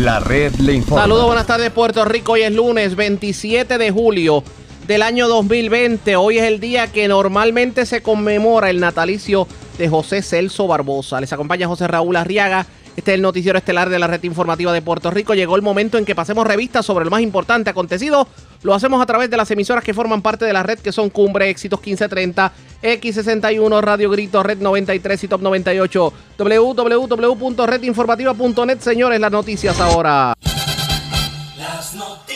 La red le informa. Saludos, buenas tardes Puerto Rico. Hoy es lunes 27 de julio del año 2020. Hoy es el día que normalmente se conmemora el natalicio de José Celso Barbosa. Les acompaña José Raúl Arriaga. Este es el noticiero estelar de la red informativa de Puerto Rico. Llegó el momento en que pasemos revistas sobre lo más importante acontecido. Lo hacemos a través de las emisoras que forman parte de la red, que son Cumbre, Éxitos 1530, X61, Radio Grito, Red 93 y Top 98. www.redinformativa.net, señores, las noticias ahora. Las noticias.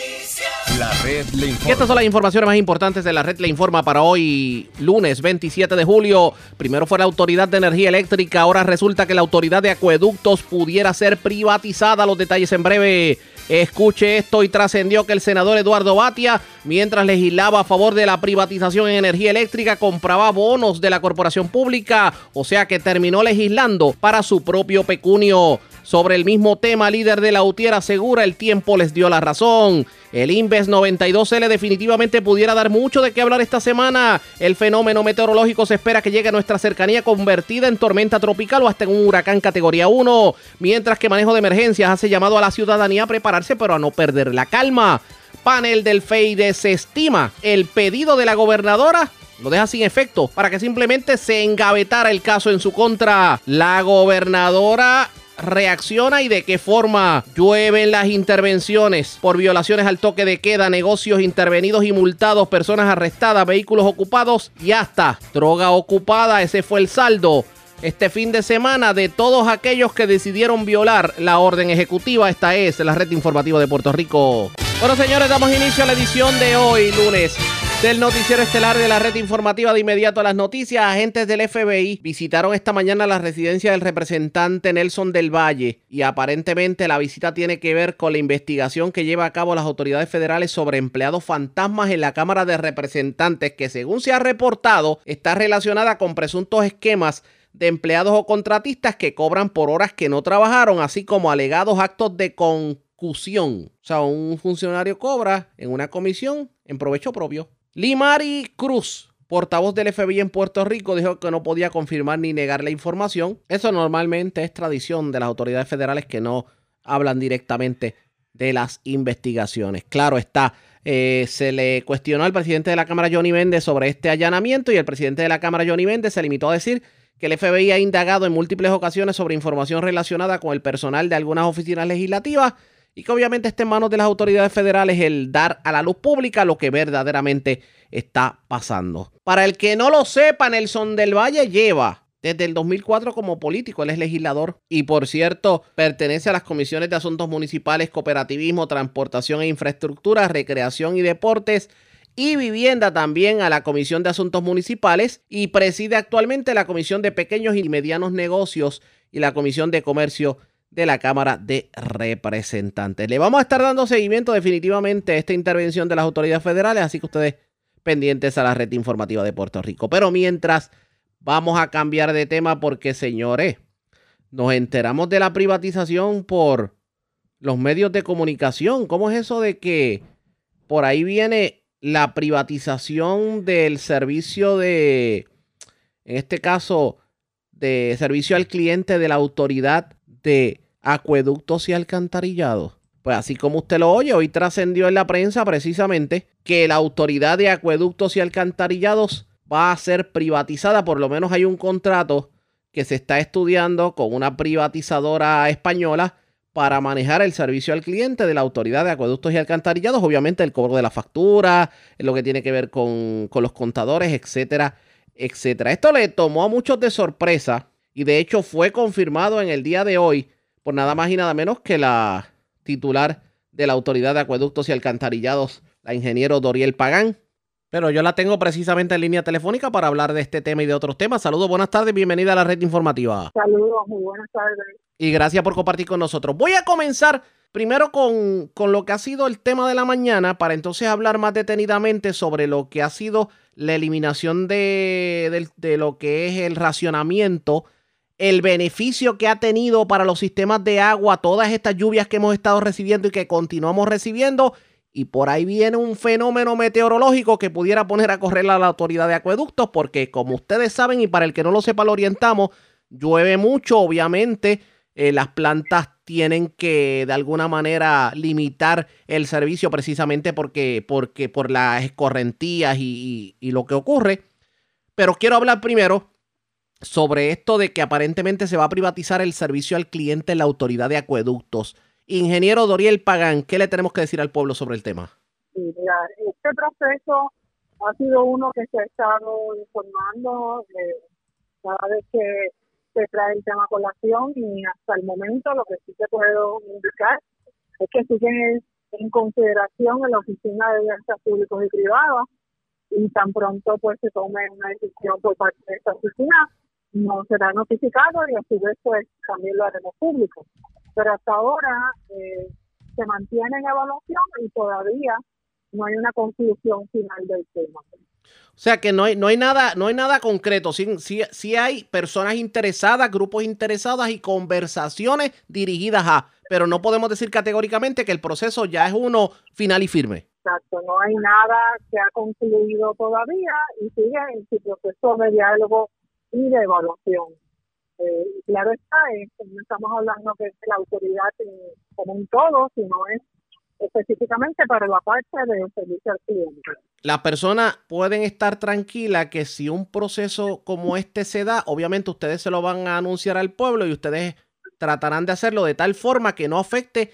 La red le Y informa. estas son las informaciones más importantes de la red Le Informa para hoy, lunes 27 de julio. Primero fue la Autoridad de Energía Eléctrica, ahora resulta que la Autoridad de Acueductos pudiera ser privatizada. Los detalles en breve. Escuche esto y trascendió que el senador Eduardo Batia, mientras legislaba a favor de la privatización en energía eléctrica, compraba bonos de la corporación pública, o sea que terminó legislando para su propio pecunio. Sobre el mismo tema, líder de la UTIER asegura el tiempo les dio la razón. El Inves 92L definitivamente pudiera dar mucho de qué hablar esta semana. El fenómeno meteorológico se espera que llegue a nuestra cercanía convertida en tormenta tropical o hasta en un huracán categoría 1. Mientras que manejo de emergencias hace llamado a la ciudadanía a prepararse pero a no perder la calma. Panel del FEI desestima el pedido de la gobernadora lo deja sin efecto para que simplemente se engavetara el caso en su contra. La gobernadora reacciona y de qué forma llueven las intervenciones por violaciones al toque de queda, negocios intervenidos y multados, personas arrestadas, vehículos ocupados y hasta droga ocupada. Ese fue el saldo este fin de semana de todos aquellos que decidieron violar la orden ejecutiva. Esta es la red informativa de Puerto Rico. Bueno, señores, damos inicio a la edición de hoy, lunes, del noticiero estelar de la red informativa de inmediato a las noticias. Agentes del FBI visitaron esta mañana la residencia del representante Nelson del Valle y aparentemente la visita tiene que ver con la investigación que lleva a cabo las autoridades federales sobre empleados fantasmas en la Cámara de Representantes que según se ha reportado está relacionada con presuntos esquemas de empleados o contratistas que cobran por horas que no trabajaron, así como alegados actos de concusión. O sea, un funcionario cobra en una comisión en provecho propio. Limari Cruz, portavoz del FBI en Puerto Rico, dijo que no podía confirmar ni negar la información. Eso normalmente es tradición de las autoridades federales que no hablan directamente de las investigaciones. Claro está. eh, se le cuestionó al presidente de la Cámara, Johnny Méndez, sobre este allanamiento y el presidente de la Cámara, Johnny Méndez, se limitó a decir que el FBI ha indagado en múltiples ocasiones sobre información relacionada con el personal de algunas oficinas legislativas y que obviamente está en manos de las autoridades federales el dar a la luz pública lo que verdaderamente está pasando. Para el que no lo sepa, Nelson del Valle lleva desde el 2004 como político, él es legislador y por cierto pertenece a las comisiones de asuntos municipales, cooperativismo, transportación e infraestructura, recreación y deportes y vivienda también a la Comisión de Asuntos Municipales y preside actualmente la Comisión de Pequeños y Medianos Negocios y la Comisión de Comercio de la Cámara de Representantes. Le vamos a estar dando seguimiento definitivamente a esta intervención de las autoridades federales, así que ustedes pendientes a la red informativa de Puerto Rico. Pero mientras vamos a cambiar de tema porque, señores, nos enteramos de la privatización por los medios de comunicación. ¿Cómo es eso de que por ahí viene la privatización del servicio de, en este caso, de servicio al cliente de la autoridad de acueductos y alcantarillados? Pues así como usted lo oye, hoy trascendió en la prensa precisamente que la autoridad de acueductos y alcantarillados va a ser privatizada, por lo menos hay un contrato que se está estudiando con una privatizadora española para manejar el servicio al cliente de la autoridad de acueductos y alcantarillados, obviamente el cobro de la factura, lo que tiene que ver con, con los contadores, etcétera, etcétera. Esto le tomó a muchos de sorpresa y de hecho fue confirmado en el día de hoy por nada más y nada menos que la titular de la autoridad de acueductos y alcantarillados, la ingeniero Doriel Pagán. Pero yo la tengo precisamente en línea telefónica para hablar de este tema y de otros temas. Saludos, buenas tardes, bienvenida a la red informativa. Saludos, muy buenas tardes. Y gracias por compartir con nosotros. Voy a comenzar primero con, con, lo que ha sido el tema de la mañana para entonces hablar más detenidamente sobre lo que ha sido la eliminación de, de, de lo que es el racionamiento, el beneficio que ha tenido para los sistemas de agua, todas estas lluvias que hemos estado recibiendo y que continuamos recibiendo. Y por ahí viene un fenómeno meteorológico que pudiera poner a correr a la autoridad de acueductos, porque como ustedes saben, y para el que no lo sepa, lo orientamos, llueve mucho, obviamente, eh, las plantas tienen que de alguna manera limitar el servicio precisamente porque, porque por las escorrentías y, lo que ocurre. Pero quiero hablar primero sobre esto de que aparentemente se va a privatizar el servicio al cliente en la autoridad de acueductos. Ingeniero Doriel Pagán, ¿qué le tenemos que decir al pueblo sobre el tema? Sí, mira, este proceso ha sido uno que se ha estado informando eh, cada vez que se trae el tema colación y hasta el momento lo que sí te puedo indicar es que sigue en consideración en la Oficina de Alianzas Públicos y Privadas y tan pronto pues se tome una decisión por parte de esta oficina, no será notificado y a su vez pues también lo haremos público. Pero hasta ahora eh, se mantiene en evaluación y todavía no hay una conclusión final del tema. O sea que no hay, no hay nada, no hay nada concreto. Sí, sí, sí hay personas interesadas, grupos interesados y conversaciones dirigidas a, pero no podemos decir categóricamente que el proceso ya es uno final y firme. Exacto, no hay nada que ha concluido todavía y sigue en su proceso de diálogo y de evaluación. Eh, claro está, es, no estamos hablando que es la autoridad como un todo, sino es específicamente para la parte de servicio al cliente. Las personas pueden estar tranquilas que si un proceso como este se da, obviamente ustedes se lo van a anunciar al pueblo y ustedes tratarán de hacerlo de tal forma que no afecte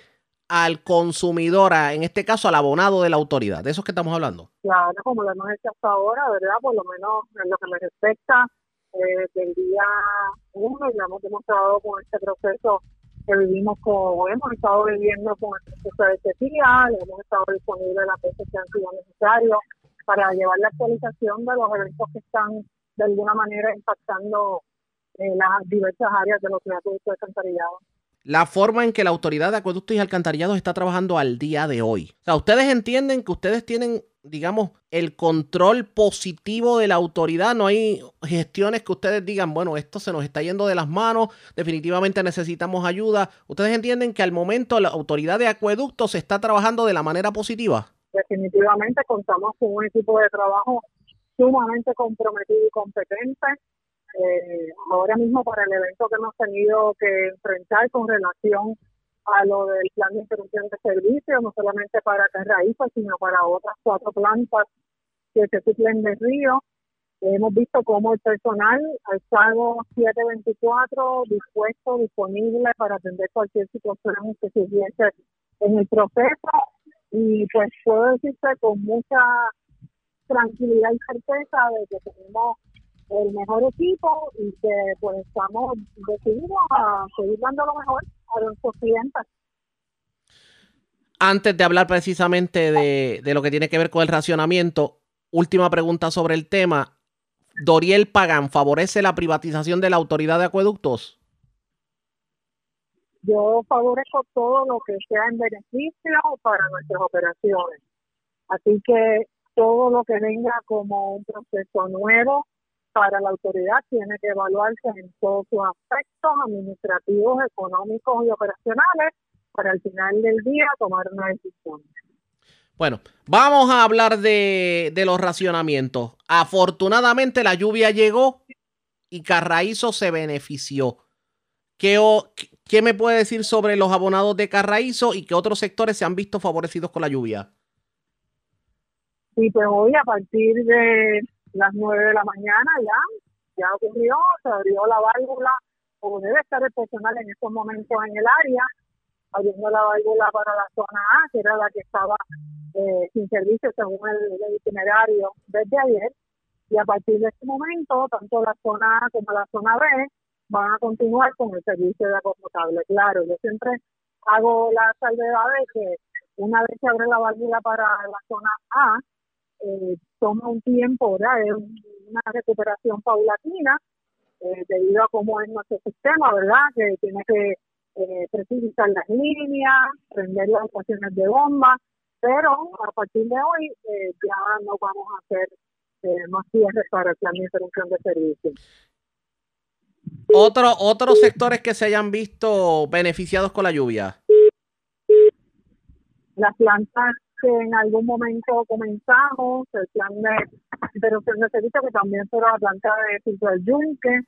al consumidor, en este caso al abonado de la autoridad. ¿De eso es que estamos hablando? Claro, como lo hemos hecho hasta ahora, ¿verdad? Por lo menos en lo que me respecta eh, del día uno, ya hemos demostrado con este proceso que vivimos con, hemos estado viviendo con el proceso de sequía, hemos estado disponibles las veces que han sido necesarios para llevar la actualización de los eventos que están de alguna manera impactando eh, las diversas áreas de los productos de alcantarillado la forma en que la autoridad de acueductos y alcantarillados está trabajando al día de hoy. O sea, ustedes entienden que ustedes tienen, digamos, el control positivo de la autoridad. No hay gestiones que ustedes digan, bueno, esto se nos está yendo de las manos, definitivamente necesitamos ayuda. Ustedes entienden que al momento la autoridad de acueductos está trabajando de la manera positiva. Definitivamente contamos con un equipo de trabajo sumamente comprometido y competente eh, ahora mismo para el evento que hemos tenido que enfrentar con relación a lo del plan de interrupción de servicio, no solamente para Carraíza, sino para otras cuatro plantas que se suplen de río. hemos visto cómo el personal ha estado 724 dispuesto, disponible para atender cualquier situación que surgiese en el proceso. Y pues puedo decirte con mucha tranquilidad y certeza de que tenemos el mejor equipo y que pues estamos decididos a seguir dando lo mejor a nuestros clientes. Antes de hablar precisamente de, de lo que tiene que ver con el racionamiento, última pregunta sobre el tema. ¿Doriel Pagan favorece la privatización de la autoridad de acueductos? Yo favorezco todo lo que sea en beneficio para nuestras operaciones. Así que todo lo que venga como un proceso nuevo, para la autoridad tiene que evaluarse en todos sus aspectos administrativos, económicos y operacionales para al final del día tomar una decisión. Bueno, vamos a hablar de, de los racionamientos. Afortunadamente la lluvia llegó y Carraízo se benefició. ¿Qué, ¿Qué me puede decir sobre los abonados de Carraízo y qué otros sectores se han visto favorecidos con la lluvia? Sí, pues hoy a partir de las nueve de la mañana ya, ya ocurrió, se abrió la válvula, como debe estar el personal en estos momentos en el área, abriendo la válvula para la zona A, que era la que estaba eh, sin servicio según el, itinerario desde ayer, y a partir de este momento, tanto la zona A como la zona B van a continuar con el servicio de agua potable. Claro, yo siempre hago la salvedad de que una vez que abre la válvula para la zona A, eh, toma un tiempo, ¿verdad? Es una recuperación paulatina eh, debido a cómo es nuestro sistema, ¿verdad? Que tiene que eh, precisar las líneas, prender las estaciones de bomba, pero a partir de hoy eh, ya no vamos a hacer eh, más cierres para el plan de interrupción de servicio. Otro, otros sectores que se hayan visto beneficiados con la lluvia. Las plantas que en algún momento comenzamos, el plan de interrupción de servicio, que también será la planta de Filtro del Yunque,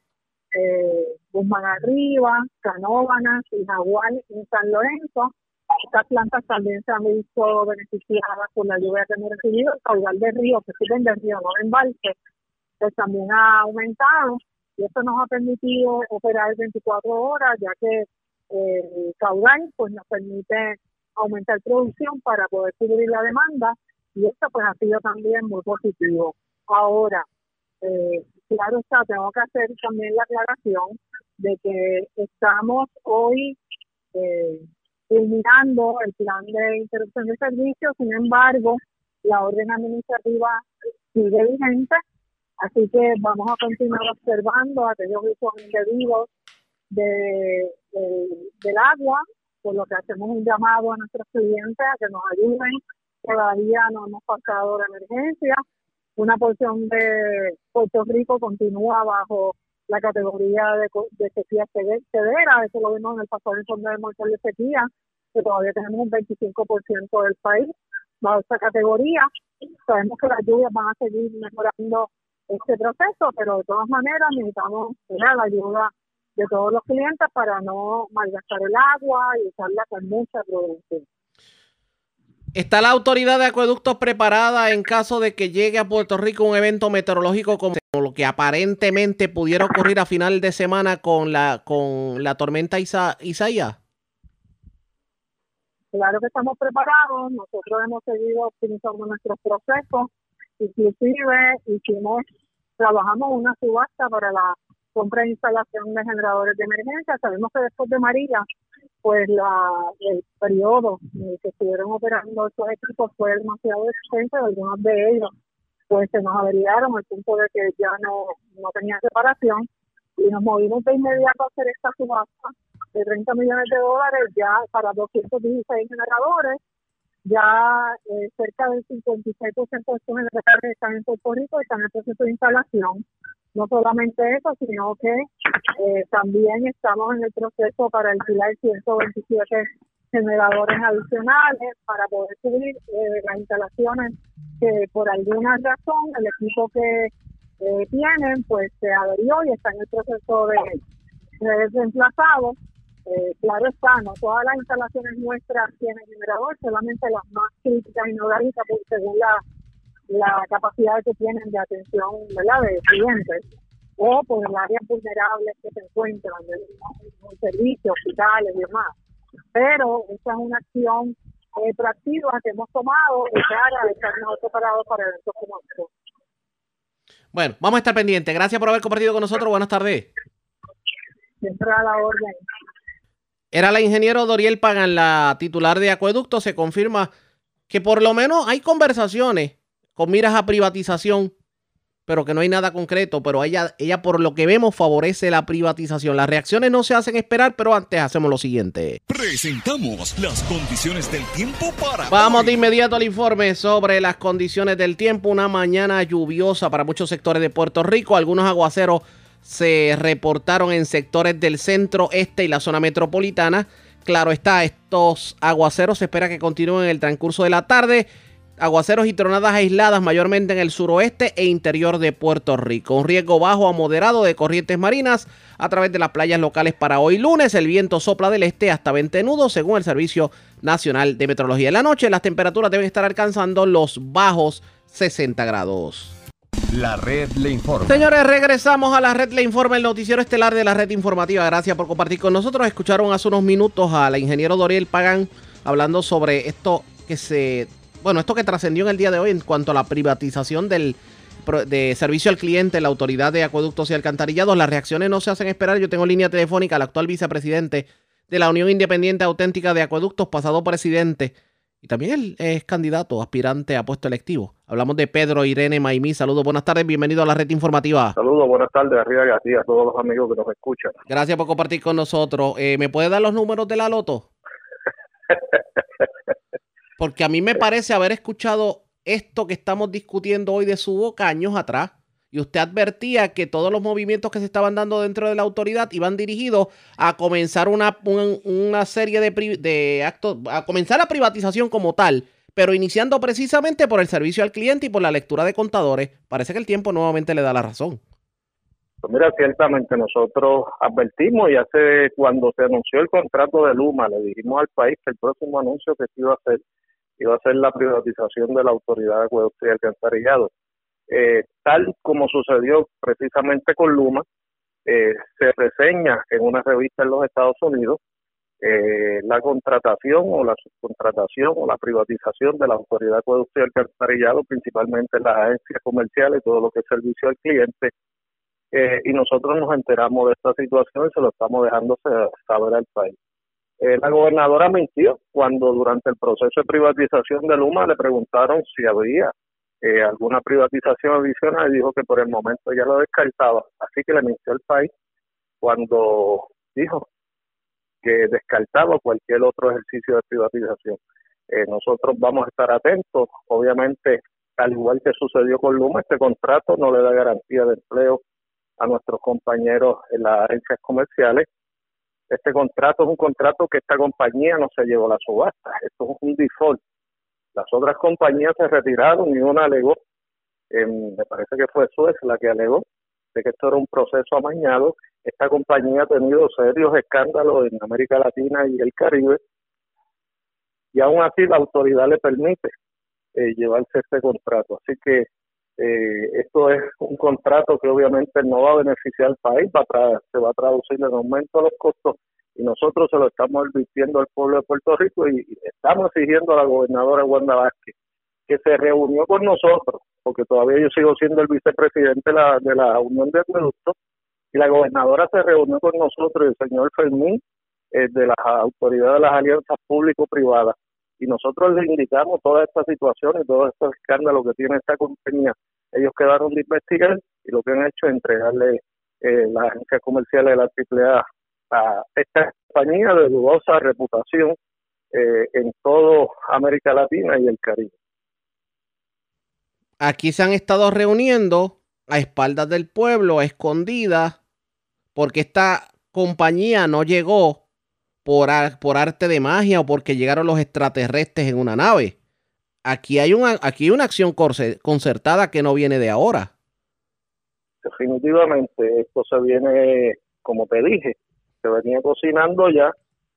eh, Guzmán Arriba, Canóvanas y en San Lorenzo. Estas plantas también se han visto beneficiadas por la lluvia que hemos recibido. El caudal de río, que sirven de río, no de embalse, pues también ha aumentado y esto nos ha permitido operar 24 horas, ya que eh, el caudal pues nos permite aumentar producción para poder cubrir la demanda y esto pues ha sido también muy positivo. Ahora, eh, claro está, tengo que hacer también la aclaración de que estamos hoy eh, el plan de interrupción de servicios, sin embargo, la orden administrativa sigue vigente, así que vamos a continuar observando aquellos usos indebidos de, del agua, por lo que hacemos un llamado a nuestros clientes a que nos ayuden. Todavía no hemos pasado la emergencia. Una porción de Puerto Rico continúa bajo la categoría de, de sequía severa, eso lo vimos en el pasado informe de muerte de sequía, que todavía tenemos un 25% del país bajo esta categoría. Sabemos que las lluvias van a seguir mejorando este proceso, pero de todas maneras necesitamos la ayuda de todos los clientes para no malgastar el agua y usarla con mucha prudencia. ¿Está la autoridad de acueductos preparada en caso de que llegue a Puerto Rico un evento meteorológico como lo que aparentemente pudiera ocurrir a final de semana con la con la tormenta Isa Isaías? Claro que estamos preparados, nosotros hemos seguido optimizando nuestros procesos, inclusive hicimos, trabajamos una subasta para la compra e instalación de generadores de emergencia. Sabemos que después de María, pues la, el periodo en el que estuvieron operando estos equipos fue demasiado extenso, algunos de ellos pues se nos averiaron al punto de que ya no, no tenían separación. Y nos movimos de inmediato a hacer esta subasta de 30 millones de dólares ya para 216 generadores, ya eh, cerca del 56% de estos generadores están en Puerto Rico y están en proceso de instalación no solamente eso, sino que eh, también estamos en el proceso para alquilar 127 generadores adicionales para poder cubrir eh, las instalaciones que por alguna razón el equipo que eh, tienen pues se averió y está en el proceso de, reemplazado. claro está, no todas las instalaciones nuestras tienen generador, solamente las más críticas y no porque según la la capacidad que tienen de atención ¿verdad? de clientes o por el área vulnerable que se encuentran en, servicios, hospitales y demás. Pero esta es una acción eh, proactiva que hemos tomado de cara a estar mejor preparados para eventos como estos. Bueno, vamos a estar pendientes. Gracias por haber compartido con nosotros. Buenas tardes. Siempre a la orden. Era la ingeniero Doriel Pagan, la titular de Acueducto. Se confirma que por lo menos hay conversaciones con miras a privatización, pero que no hay nada concreto, pero ella, ella por lo que vemos favorece la privatización. Las reacciones no se hacen esperar, pero antes hacemos lo siguiente. Presentamos las condiciones del tiempo para... Vamos de inmediato al informe sobre las condiciones del tiempo. Una mañana lluviosa para muchos sectores de Puerto Rico, algunos aguaceros se reportaron en sectores del centro, este y la zona metropolitana. Claro está, estos aguaceros se espera que continúen en el transcurso de la tarde aguaceros y tronadas aisladas mayormente en el suroeste e interior de Puerto Rico. Un riesgo bajo a moderado de corrientes marinas a través de las playas locales para hoy lunes. El viento sopla del este hasta 20 nudos según el Servicio Nacional de Meteorología. En la noche las temperaturas deben estar alcanzando los bajos 60 grados. La red le informa. Señores, regresamos a la red le informa, el noticiero estelar de la red informativa. Gracias por compartir con nosotros. Escucharon hace unos minutos a la ingeniero Doriel Pagan hablando sobre esto que se bueno, esto que trascendió en el día de hoy en cuanto a la privatización del de servicio al cliente, la autoridad de acueductos y alcantarillados, las reacciones no se hacen esperar. Yo tengo línea telefónica al actual vicepresidente de la Unión Independiente Auténtica de Acueductos, pasado presidente, y también él es candidato, aspirante a puesto electivo. Hablamos de Pedro Irene Maimí. Saludos, buenas tardes, bienvenido a la red informativa. Saludos, buenas tardes, arriba y a todos los amigos que nos escuchan. Gracias por compartir con nosotros. Eh, ¿Me puede dar los números de la loto? Porque a mí me parece haber escuchado esto que estamos discutiendo hoy de su boca años atrás. Y usted advertía que todos los movimientos que se estaban dando dentro de la autoridad iban dirigidos a comenzar una, una serie de, de actos, a comenzar la privatización como tal, pero iniciando precisamente por el servicio al cliente y por la lectura de contadores. Parece que el tiempo nuevamente le da la razón. Pues mira, ciertamente nosotros advertimos y hace cuando se anunció el contrato de Luma, le dijimos al país que el próximo anuncio que se iba a hacer iba a ser la privatización de la autoridad de acueducto y alcantarillado. Eh, tal como sucedió precisamente con Luma, eh, se reseña en una revista en los Estados Unidos eh, la contratación o la subcontratación o la privatización de la autoridad de acueducto y alcantarillado, principalmente las agencias comerciales, todo lo que es servicio al cliente, eh, y nosotros nos enteramos de esta situación y se lo estamos dejando saber al país. Eh, la gobernadora mintió cuando durante el proceso de privatización de Luma le preguntaron si había eh, alguna privatización adicional y dijo que por el momento ya lo descartaba. Así que le mintió al país cuando dijo que descartaba cualquier otro ejercicio de privatización. nosotros vamos a estar atentos. Obviamente, al igual que sucedió con Luma, este contrato no le da garantía de empleo a nuestros compañeros en las agencias comerciales. Este contrato es un contrato que esta compañía no se llevó a la subasta, esto es un default. Las otras compañías se retiraron y una alegó, me parece que fue Suez la que alegó, de que esto era un proceso amañado. Esta compañía ha tenido serios escándalos en América Latina y el Caribe y aún así la autoridad le permite eh, llevarse este contrato. Así que eh, esto es un contrato que obviamente no va a beneficiar al país, va se va a traducir en aumento de los costos y nosotros se lo estamos advirtiendo al pueblo de Puerto Rico y, estamos exigiendo a la gobernadora Wanda Vázquez que se reunió con nosotros, porque todavía yo sigo siendo el vicepresidente de la, de la Unión de Acueductos, y la gobernadora se reunió con nosotros y el señor Fermín eh, de las autoridades de las alianzas público-privadas y nosotros les indicamos toda esta situación y todo este escándalo que tiene esta compañía. Ellos quedaron de investigar y lo que han hecho es entregarle eh, las agencias comerciales de la AAA a esta compañía de dudosa reputación eh, en toda América Latina y el Caribe. Aquí se han estado reuniendo a espaldas del pueblo, a escondidas, porque esta compañía no llegó por, por arte de magia o porque llegaron los extraterrestres en una nave. Aquí hay una, aquí hay una acción concertada que no viene de ahora. Definitivamente, esto se viene, como te dije, se venía cocinando ya.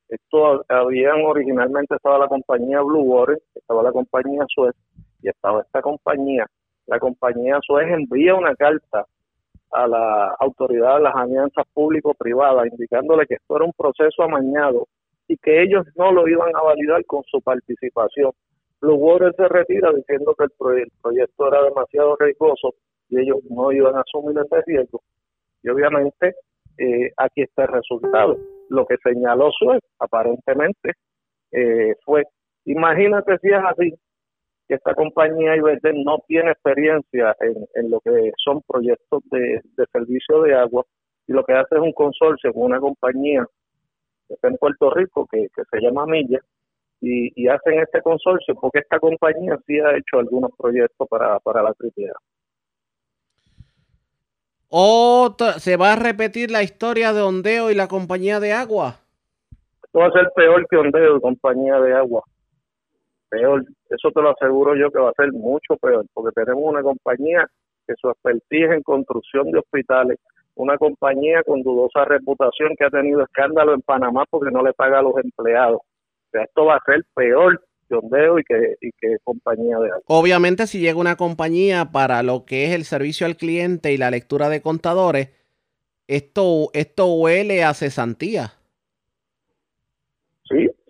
Esto habían originalmente estaba la compañía Blue Water, estaba la compañía Suez y estaba esta compañía. La compañía Suez envía una carta a la autoridad de las alianzas público-privadas, indicándole que esto era un proceso amañado y que ellos no lo iban a validar con su participación. Blue Water se retira diciendo que el, proyecto era demasiado riesgoso y ellos no iban a asumir ese riesgo. Y obviamente eh, aquí está el resultado. Lo que señaló Suez aparentemente eh, fue, imagínate si es así, que esta compañía IBT no tiene experiencia en, lo que son proyectos de, servicio de agua y lo que hace es un consorcio con una compañía que está en Puerto Rico que, se llama Milla y, hacen este consorcio porque esta compañía sí ha hecho algunos proyectos para, para la AAA. Otra, ¿Se va a repetir la historia de Ondeo y la compañía de agua? Esto va a ser peor que Ondeo y compañía de agua peor. Eso te lo aseguro yo que va a ser mucho peor, porque tenemos una compañía que su expertise en construcción de hospitales, una compañía con dudosa reputación que ha tenido escándalo en Panamá porque no le paga a los empleados. Esto va a ser peor y que, y que compañía de agua. Obviamente, si llega una compañía para lo que es el servicio al cliente y la lectura de contadores, esto, esto huele a cesantía.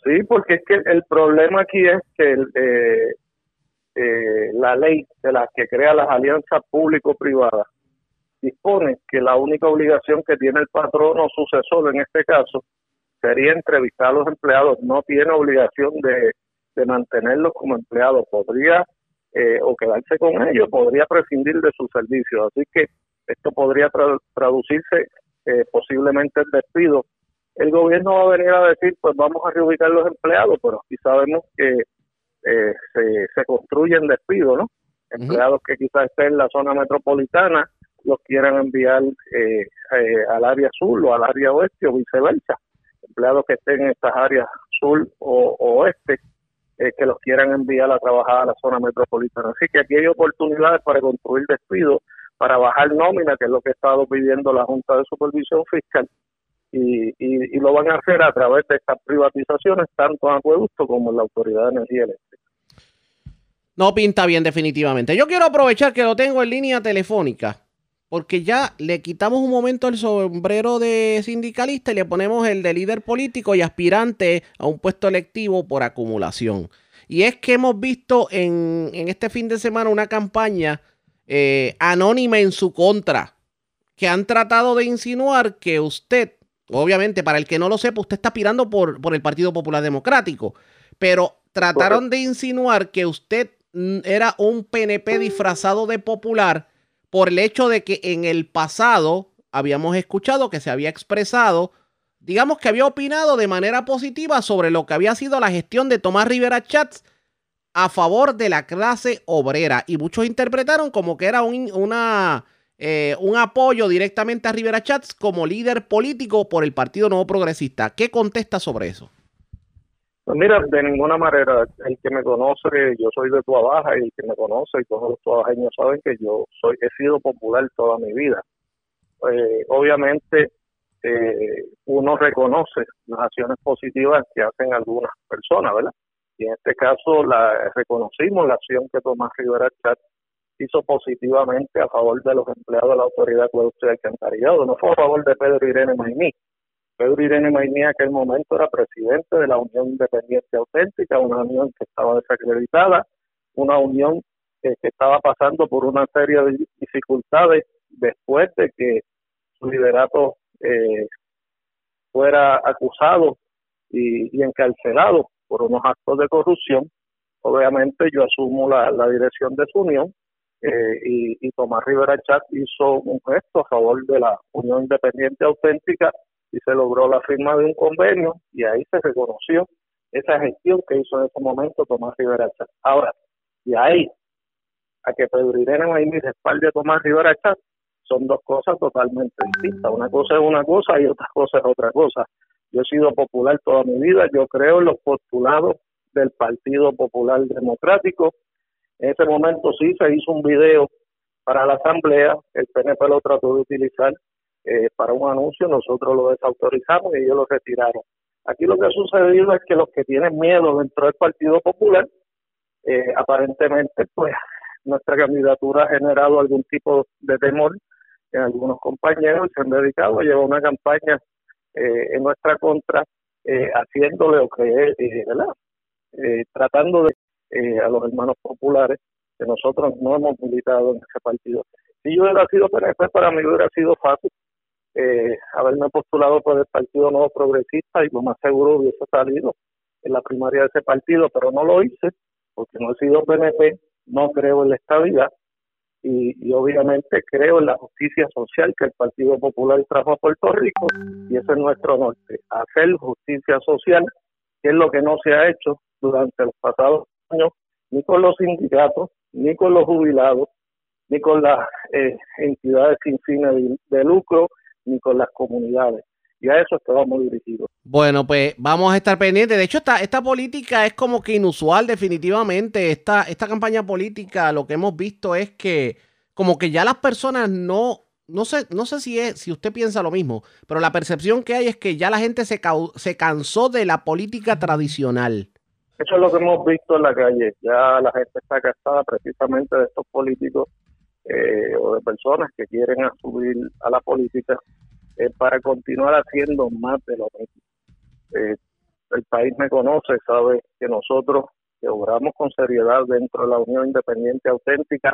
Sí, porque es que el problema aquí es que eh, eh, la ley de la que crea las alianzas público-privadas dispone que la única obligación que tiene el patrón o sucesor en este caso sería entrevistar a los empleados, no tiene obligación de, mantenerlos como empleados, podría eh, o quedarse con ellos, podría prescindir de sus servicios. Así que esto podría traducirse posiblemente en despido el gobierno va a venir a decir, pues vamos a reubicar los empleados, pero aquí sabemos que eh, se, se construyen despidos, ¿no? Empleados que quizás estén en la zona metropolitana los quieran enviar eh, eh, al área sur o al área oeste o viceversa. Empleados que estén en estas áreas sur o, oeste que los quieran enviar a trabajar a la zona metropolitana. Así que aquí hay oportunidades para construir despidos para bajar nómina, que es lo que ha estado pidiendo la Junta de Supervisión Fiscal, y, y, lo van a hacer a través de estas privatizaciones, tanto en acueducto como en la Autoridad de Energía Eléctrica. No pinta bien definitivamente. Yo quiero aprovechar que lo tengo en línea telefónica, porque ya le quitamos un momento el sombrero de sindicalista y le ponemos el de líder político y aspirante a un puesto electivo por acumulación. Y es que hemos visto en, en este fin de semana una campaña eh, anónima en su contra, que han tratado de insinuar que usted, obviamente, para el que no lo sepa, usted está aspirando por, por el Partido Popular Democrático, pero trataron de insinuar que usted mm, era un PNP disfrazado de popular por el hecho de que en el pasado habíamos escuchado que se había expresado, digamos que había opinado de manera positiva sobre lo que había sido la gestión de Tomás Rivera Chats a favor de la clase obrera. Y muchos interpretaron como que era un, una, eh, un apoyo directamente a Rivera Chats como líder político por el Partido Nuevo Progresista. ¿Qué contesta sobre eso? Pues mira, de ninguna manera, el que me conoce, yo soy de Tua Baja y el que me conoce y todos los tuabajeños saben que yo soy he sido popular toda mi vida. Eh, obviamente eh, uno reconoce las acciones positivas que hacen algunas personas, ¿verdad? y en este caso la reconocimos la acción que Tomás Rivera Chat hizo positivamente a favor de los empleados de la Autoridad Acueducto y Alcantarillado, no fue a favor de Pedro Irene Maimí. Pedro Irene Maimí en aquel momento era presidente de la Unión Independiente Auténtica, una unión que estaba desacreditada, una unión que, estaba pasando por una serie de dificultades después de que su liderato eh, fuera acusado y encarcelado por unos actos de corrupción. Obviamente yo asumo la, dirección de su unión eh, y, Tomás Rivera Chat hizo un gesto a favor de la Unión Independiente Auténtica y se logró la firma de un convenio y ahí se reconoció esa gestión que hizo en ese momento Tomás Rivera Chat. Ahora, y ahí a que Pedro Irene Maimí respalde a Tomás Rivera Chat son dos cosas totalmente distintas. Una cosa es una cosa y otra cosa es otra cosa. Yo he sido popular toda mi vida, yo creo en los postulados del Partido Popular Democrático. En ese momento sí se hizo un video para la Asamblea, el PNP lo trató de utilizar eh, para un anuncio, nosotros lo desautorizamos y ellos lo retiraron. Aquí lo que ha sucedido es que los que tienen miedo dentro del Partido Popular, eh, aparentemente, pues nuestra candidatura ha generado algún tipo de temor en algunos compañeros y se han dedicado a llevar una campaña eh, en nuestra contra, eh, haciéndole o que eh, ¿verdad? tratando de a los hermanos populares que nosotros no hemos militado en ese partido. Si yo hubiera sido PNP, para mí hubiera sido fácil haberme postulado por el Partido Nuevo Progresista y lo más seguro hubiese salido en la primaria de ese partido, pero no lo hice porque no he sido PNP, no creo en la estabilidad y, obviamente creo en la justicia social que el Partido Popular trajo a Puerto Rico y ese es nuestro norte, hacer justicia social, que es lo que no se ha hecho durante los pasados ni con los sindicatos, ni con los jubilados, ni con las eh, entidades sin fines de, lucro, ni con las comunidades y a eso estamos dirigidos. Bueno, pues vamos a estar pendientes. De hecho, esta, esta política es como que inusual definitivamente. Esta, esta campaña política, lo que hemos visto es que como que ya las personas no, no sé, no sé si es, si usted piensa lo mismo, pero la percepción que hay es que ya la gente se, se cansó de la política tradicional. Eso es lo que hemos visto en la calle. Ya la gente está cansada precisamente de estos políticos eh, o de personas que quieren subir a la política eh, para continuar haciendo más de lo mismo. Eh, el país me conoce, sabe que nosotros que obramos con seriedad dentro de la Unión Independiente Auténtica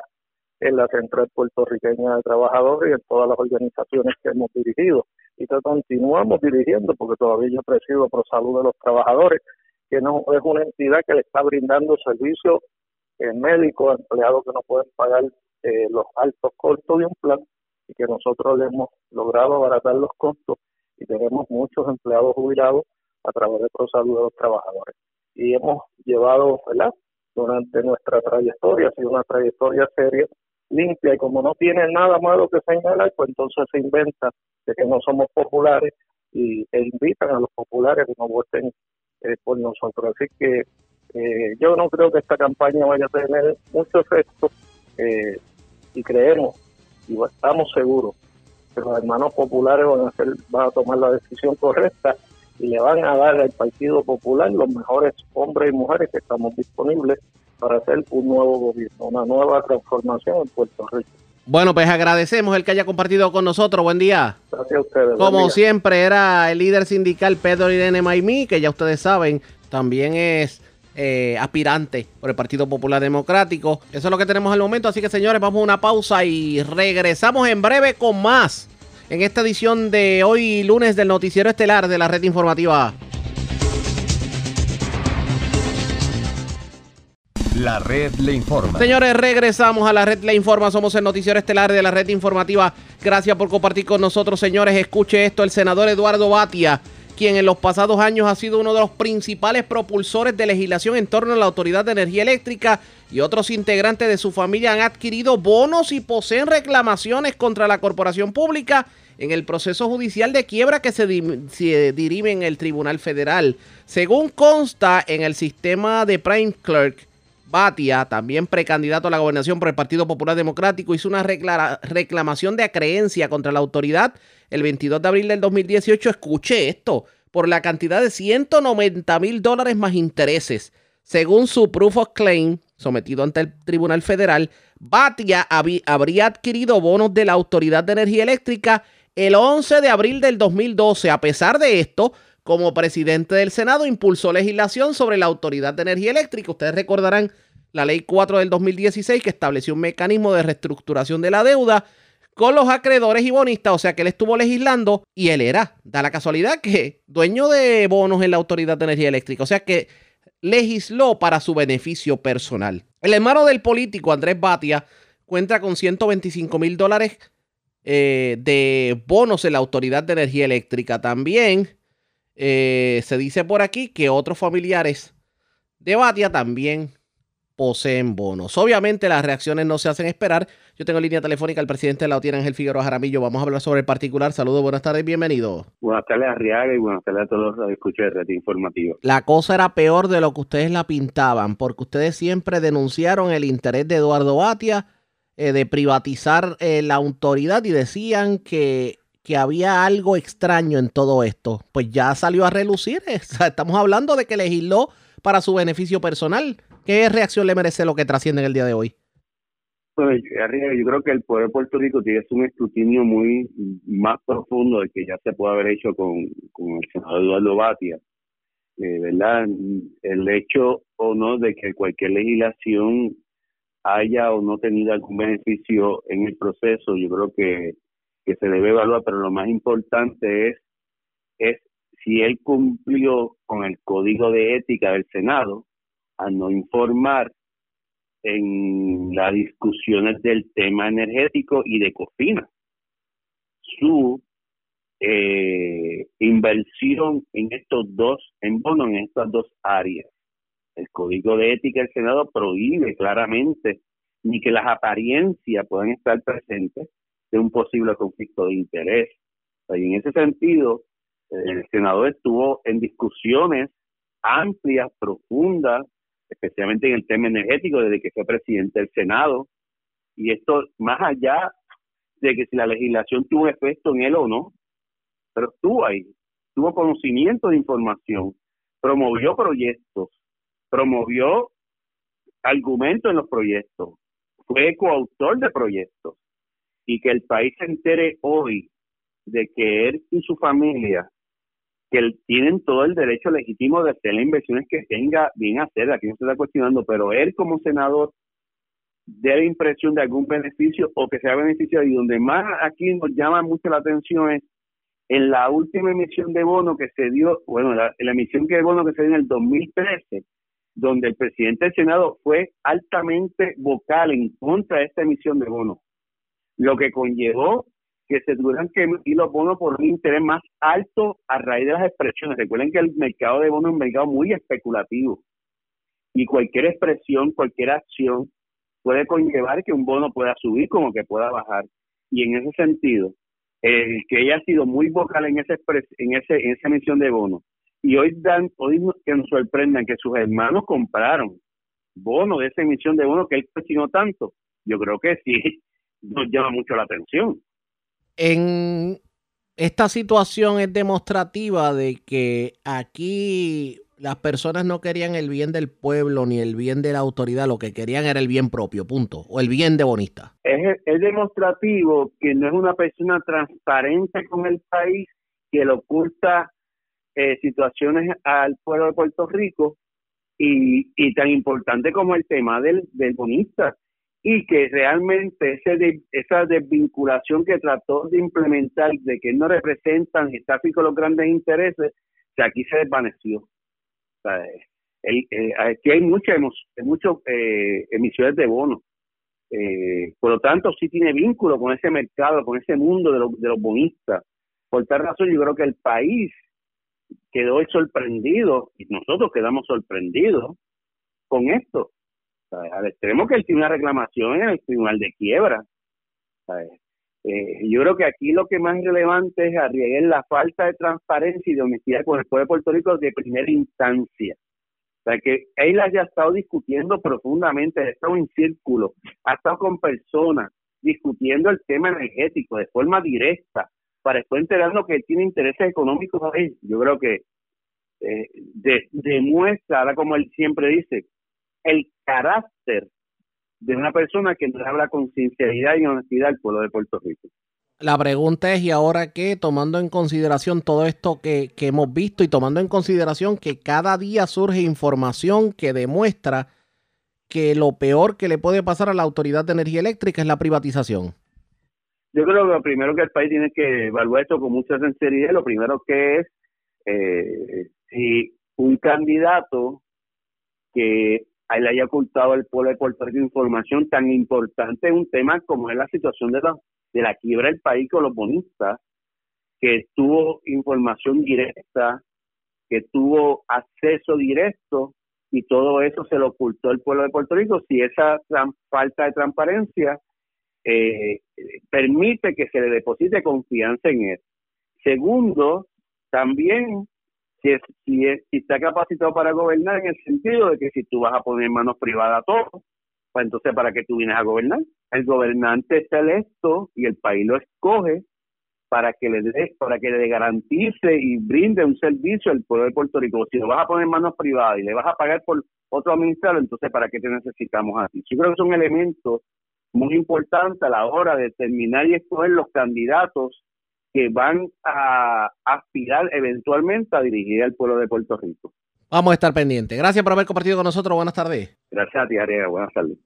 en la Central Puertorriqueña de Trabajadores y en todas las organizaciones que hemos dirigido. Y que continuamos dirigiendo, porque todavía yo presido por salud de los trabajadores, que no es una entidad que le está brindando servicios eh, médicos a empleados que no pueden pagar eh, los altos costos de un plan y que nosotros le hemos logrado abaratar los costos y tenemos muchos empleados jubilados a través de ProSalud de los trabajadores. Y hemos llevado, ¿verdad? Durante nuestra trayectoria, ha sido una trayectoria seria, limpia, y como no tiene nada malo que señalar, pues entonces se inventa de que no somos populares y, e invitan a los populares que nos voten eh, por nosotros. Así que eh, yo no creo que esta campaña vaya a tener mucho efecto eh, y creemos y estamos seguros que los hermanos populares van a, hacer, van a tomar la decisión correcta y le van a dar al Partido Popular los mejores hombres y mujeres que estamos disponibles para hacer un nuevo gobierno, una nueva transformación en Puerto Rico. Bueno, pues agradecemos el que haya compartido con nosotros. Buen día. Gracias a ustedes. Como día. siempre, era el líder sindical Pedro Irene Maimí, que ya ustedes saben, también es eh, aspirante por el Partido Popular Democrático. Eso es lo que tenemos al momento. Así que, señores, vamos a una pausa y regresamos en breve con más en esta edición de hoy, lunes, del Noticiero Estelar de la Red Informativa. La red le informa. Señores, regresamos a la red Le Informa. Somos el noticiero estelar de la red informativa. Gracias por compartir con nosotros, señores. Escuche esto: el senador Eduardo Batia, quien en los pasados años ha sido uno de los principales propulsores de legislación en torno a la Autoridad de Energía Eléctrica y otros integrantes de su familia han adquirido bonos y poseen reclamaciones contra la corporación pública en el proceso judicial de quiebra que se, di- se dirime en el Tribunal Federal. Según consta en el sistema de Prime Clerk, Batia, también precandidato a la gobernación por el Partido Popular Democrático, hizo una reclamación de acreencia contra la autoridad el 22 de abril del 2018. Escuche esto, por la cantidad de 190 mil dólares más intereses. Según su proof of claim, sometido ante el Tribunal Federal, Batia habría adquirido bonos de la Autoridad de Energía Eléctrica el 11 de abril del 2012. A pesar de esto, como presidente del Senado, impulsó legislación sobre la Autoridad de Energía Eléctrica. Ustedes recordarán la Ley 4 del 2016 que estableció un mecanismo de reestructuración de la deuda con los acreedores y bonistas, o sea que él estuvo legislando y él era, da la casualidad que dueño de bonos en la Autoridad de Energía Eléctrica, o sea que legisló para su beneficio personal. El hermano del político Andrés Batia cuenta con 125 mil dólares eh, de bonos en la Autoridad de Energía Eléctrica. También eh, se dice por aquí que otros familiares de Batia también poseen bonos. Obviamente las reacciones no se hacen esperar. Yo tengo en línea telefónica al presidente de la OTAN, Ángel Figueroa Jaramillo. Vamos a hablar sobre el particular. Saludos, buenas tardes, bienvenido. Buenas tardes, Arriaga, y buenas tardes a todos los que escuchan de Red Informativo. La cosa era peor de lo que ustedes la pintaban, porque ustedes siempre denunciaron el interés de Eduardo Batia eh, de privatizar eh, la autoridad y decían que, que había algo extraño en todo esto. Pues ya salió a relucir. Estamos hablando de que legisló para su beneficio personal. ¿Qué reacción le merece lo que trasciende en el día de hoy? Bueno, yo- Arriaga, yo creo que el pueblo de Puerto Rico tiene un escrutinio muy más profundo del que ya se puede haber hecho con, con el senador Eduardo Batia. Eh, ¿Verdad? El hecho o no de que cualquier legislación haya o no tenido algún beneficio en el proceso, yo creo que, que se debe evaluar, pero lo más importante es, es si él cumplió con el código de ética del Senado a no informar en las discusiones del tema energético y de COFINA su eh, inversión en estos dos, en bonos en estas dos áreas. El Código de Ética del Senado prohíbe claramente ni que las apariencias puedan estar presentes de un posible conflicto de interés. Y en ese sentido, el senador estuvo en discusiones amplias, profundas, especialmente en el tema energético desde que fue presidente del Senado. Y esto, más allá de que si la legislación tuvo efecto en él o no, pero estuvo ahí, tuvo conocimiento de información, promovió proyectos, promovió argumentos en los proyectos, fue coautor de proyectos. Y que el país se entere hoy de que él y su familia que tienen todo el derecho legítimo de hacer las inversiones que tenga bien hacer, aquí no se está cuestionando, pero él como senador dé la impresión de algún beneficio o que sea beneficio y donde más aquí nos llama mucho la atención es en la última emisión de bono que se dio, bueno, la, la emisión de bono que se dio en el 2013, donde el presidente del Senado fue altamente vocal en contra de esta emisión de bonos, lo que conllevó que se tuvieran que emitir los bonos por un interés más alto a raíz de las expresiones. Recuerden que el mercado de bonos es un mercado muy especulativo y cualquier expresión, cualquier acción puede conllevar que un bono pueda subir como que pueda bajar. Y en ese sentido, el que ella ha sido muy vocal en ese en ese en esa emisión de bonos y hoy dan hoy que nos sorprendan que sus hermanos compraron bonos de esa emisión de bonos que él cuestionó tanto. Yo creo que sí nos llama mucho la atención. En esta situación es demostrativa de que aquí las personas no querían el bien del pueblo ni el bien de la autoridad, lo que querían era el bien propio, punto, o el bien de Bonista. Es, es demostrativo que no es una persona transparente con el país que le oculta eh, situaciones al pueblo de Puerto Rico y, y tan importante como el tema del, del bonista y que realmente ese de, esa desvinculación que trató de implementar de que no representan el tráfico los grandes intereses, aquí se desvaneció. Eh, aquí hay muchas muchas eh, emisiones de bonos. Eh, por lo tanto, sí tiene vínculo con ese mercado, con ese mundo de, de los bonistas. Por tal razón, yo creo que el país quedó sorprendido y nosotros quedamos sorprendidos con esto al extremo que él tiene una reclamación en el tribunal de quiebra. Eh, yo creo que aquí lo que más relevante es arriesgar la falta de transparencia y de honestidad con el pueblo de Puerto Rico de primera instancia. O sea, que él haya estado discutiendo profundamente, ha estado en círculo, ha estado con personas discutiendo el tema energético de forma directa, para después enterarnos que él tiene intereses económicos ahí. Yo creo que eh, demuestra, ahora como él siempre dice, el carácter de una persona que nos habla con sinceridad y honestidad al pueblo de Puerto Rico. La pregunta es, ¿y ahora qué? Tomando en consideración todo esto que, que hemos visto y tomando en consideración que cada día surge información que demuestra que lo peor que le puede pasar a la Autoridad de Energía Eléctrica es la privatización. Yo creo que lo primero que el país tiene que evaluar esto con mucha sinceridad, lo primero que es eh, si un candidato que le haya ocultado al pueblo de Puerto Rico información tan importante un tema como es la situación de la, de la quiebra del país con que tuvo información directa, que tuvo acceso directo y todo eso se lo ocultó el pueblo de Puerto Rico, si esa falta de transparencia eh, permite que se le deposite confianza en él. Segundo, también si, si, si está capacitado para gobernar en el sentido de que si tú vas a poner manos privadas todo, pues entonces ¿para qué tú vienes a gobernar? El gobernante está electo y el país lo escoge para que le dé, para que le garantice y brinde un servicio al pueblo de Puerto Rico. Si lo vas a poner en manos privadas y le vas a pagar por otro administrador, entonces ¿para qué te necesitamos así? Yo creo que son elementos muy importantes a la hora de determinar y escoger los candidatos que van a aspirar eventualmente a dirigir al pueblo de Puerto Rico. Vamos a estar pendientes. Gracias por haber compartido con nosotros. Buenas tardes. Gracias a ti, Ariel. Buenas tardes.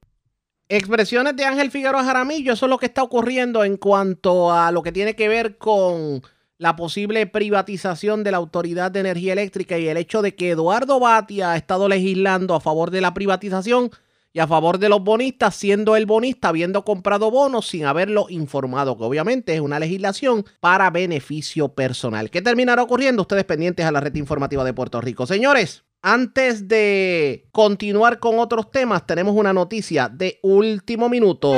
Expresiones de Ángel Figueroa Jaramillo, eso es lo que está ocurriendo en cuanto a lo que tiene que ver con la posible privatización de la Autoridad de Energía Eléctrica y el hecho de que Eduardo Batia ha estado legislando a favor de la privatización y a favor de los bonistas, siendo el bonista habiendo comprado bonos sin haberlo informado, que obviamente es una legislación para beneficio personal. ¿Qué terminará ocurriendo? Ustedes pendientes a la red informativa de Puerto Rico. Señores, antes de continuar con otros temas, tenemos una noticia de último minuto.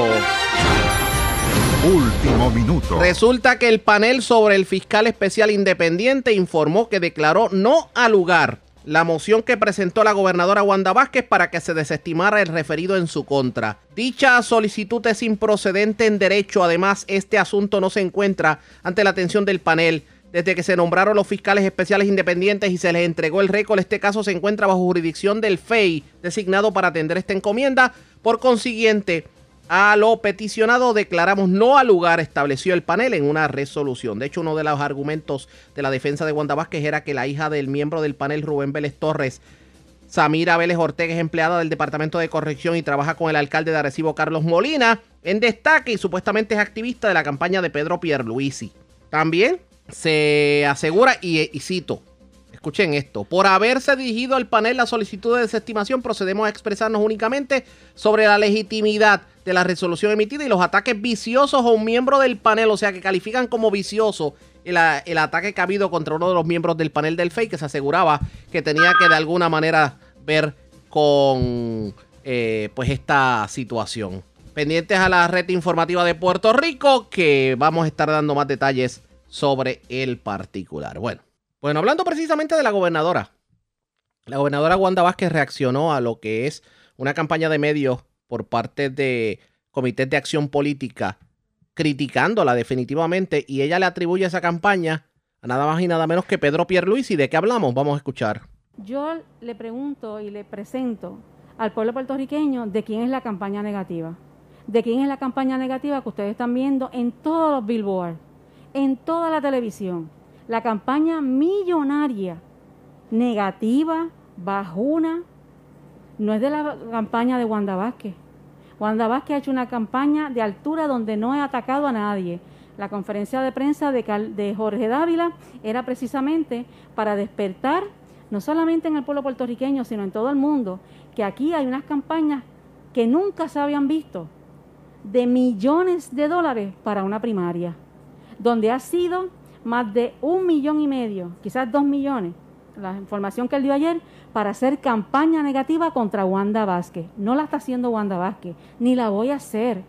Último minuto. Resulta que el panel sobre el fiscal especial independiente informó que declaró no al lugar la moción que presentó la gobernadora Wanda Vázquez para que se desestimara el referido en su contra. Dicha solicitud es improcedente en derecho, además este asunto no se encuentra ante la atención del panel. Desde que se nombraron los fiscales especiales independientes y se les entregó el récord, este caso se encuentra bajo jurisdicción del FEI, designado para atender esta encomienda. Por consiguiente, a lo peticionado declaramos no al lugar, estableció el panel en una resolución. De hecho, uno de los argumentos de la defensa de Wanda Vázquez era que la hija del miembro del panel, Rubén Vélez Torres, Samira Vélez Ortega, es empleada del Departamento de Corrección y trabaja con el alcalde de Arecibo, Carlos Molina, en destaque y supuestamente es activista de la campaña de Pedro Pierluisi. También se asegura, y, y cito, Escuchen esto. Por haberse dirigido al panel la solicitud de desestimación, procedemos a expresarnos únicamente sobre la legitimidad de la resolución emitida y los ataques viciosos a un miembro del panel, o sea, que califican como vicioso el, ataque que ha habido contra uno de los miembros del panel del FEI, que se aseguraba que tenía que de alguna manera ver con eh, pues esta situación. Pendientes a la red informativa de Puerto Rico, que vamos a estar dando más detalles sobre el particular. Bueno, bueno, hablando precisamente de la gobernadora. La gobernadora Wanda Vázquez reaccionó a lo que es una campaña de medios por parte de comités de acción política criticándola definitivamente y ella le atribuye esa campaña a nada más y nada menos que Pedro Pierluisi. ¿De qué hablamos? Vamos a escuchar. Yo le pregunto y le presento al pueblo puertorriqueño de quién es la campaña negativa. De quién es la campaña negativa que ustedes están viendo en todos los billboards, en toda la televisión. La campaña millonaria, negativa, bajuna, no es de la campaña de Wanda Vázquez. Wanda Vázquez ha hecho una campaña de altura donde no ha atacado a nadie. La conferencia de prensa de, de Jorge Dávila era precisamente para despertar, no solamente en el pueblo puertorriqueño, sino en todo el mundo, que aquí hay unas campañas que nunca se habían visto de millones de dólares para una primaria, donde ha sido más de un millón y medio, quizás dos millones, la información que él dio ayer, para hacer campaña negativa contra Wanda Vázquez. No la está haciendo Wanda Vázquez, ni la voy a hacer,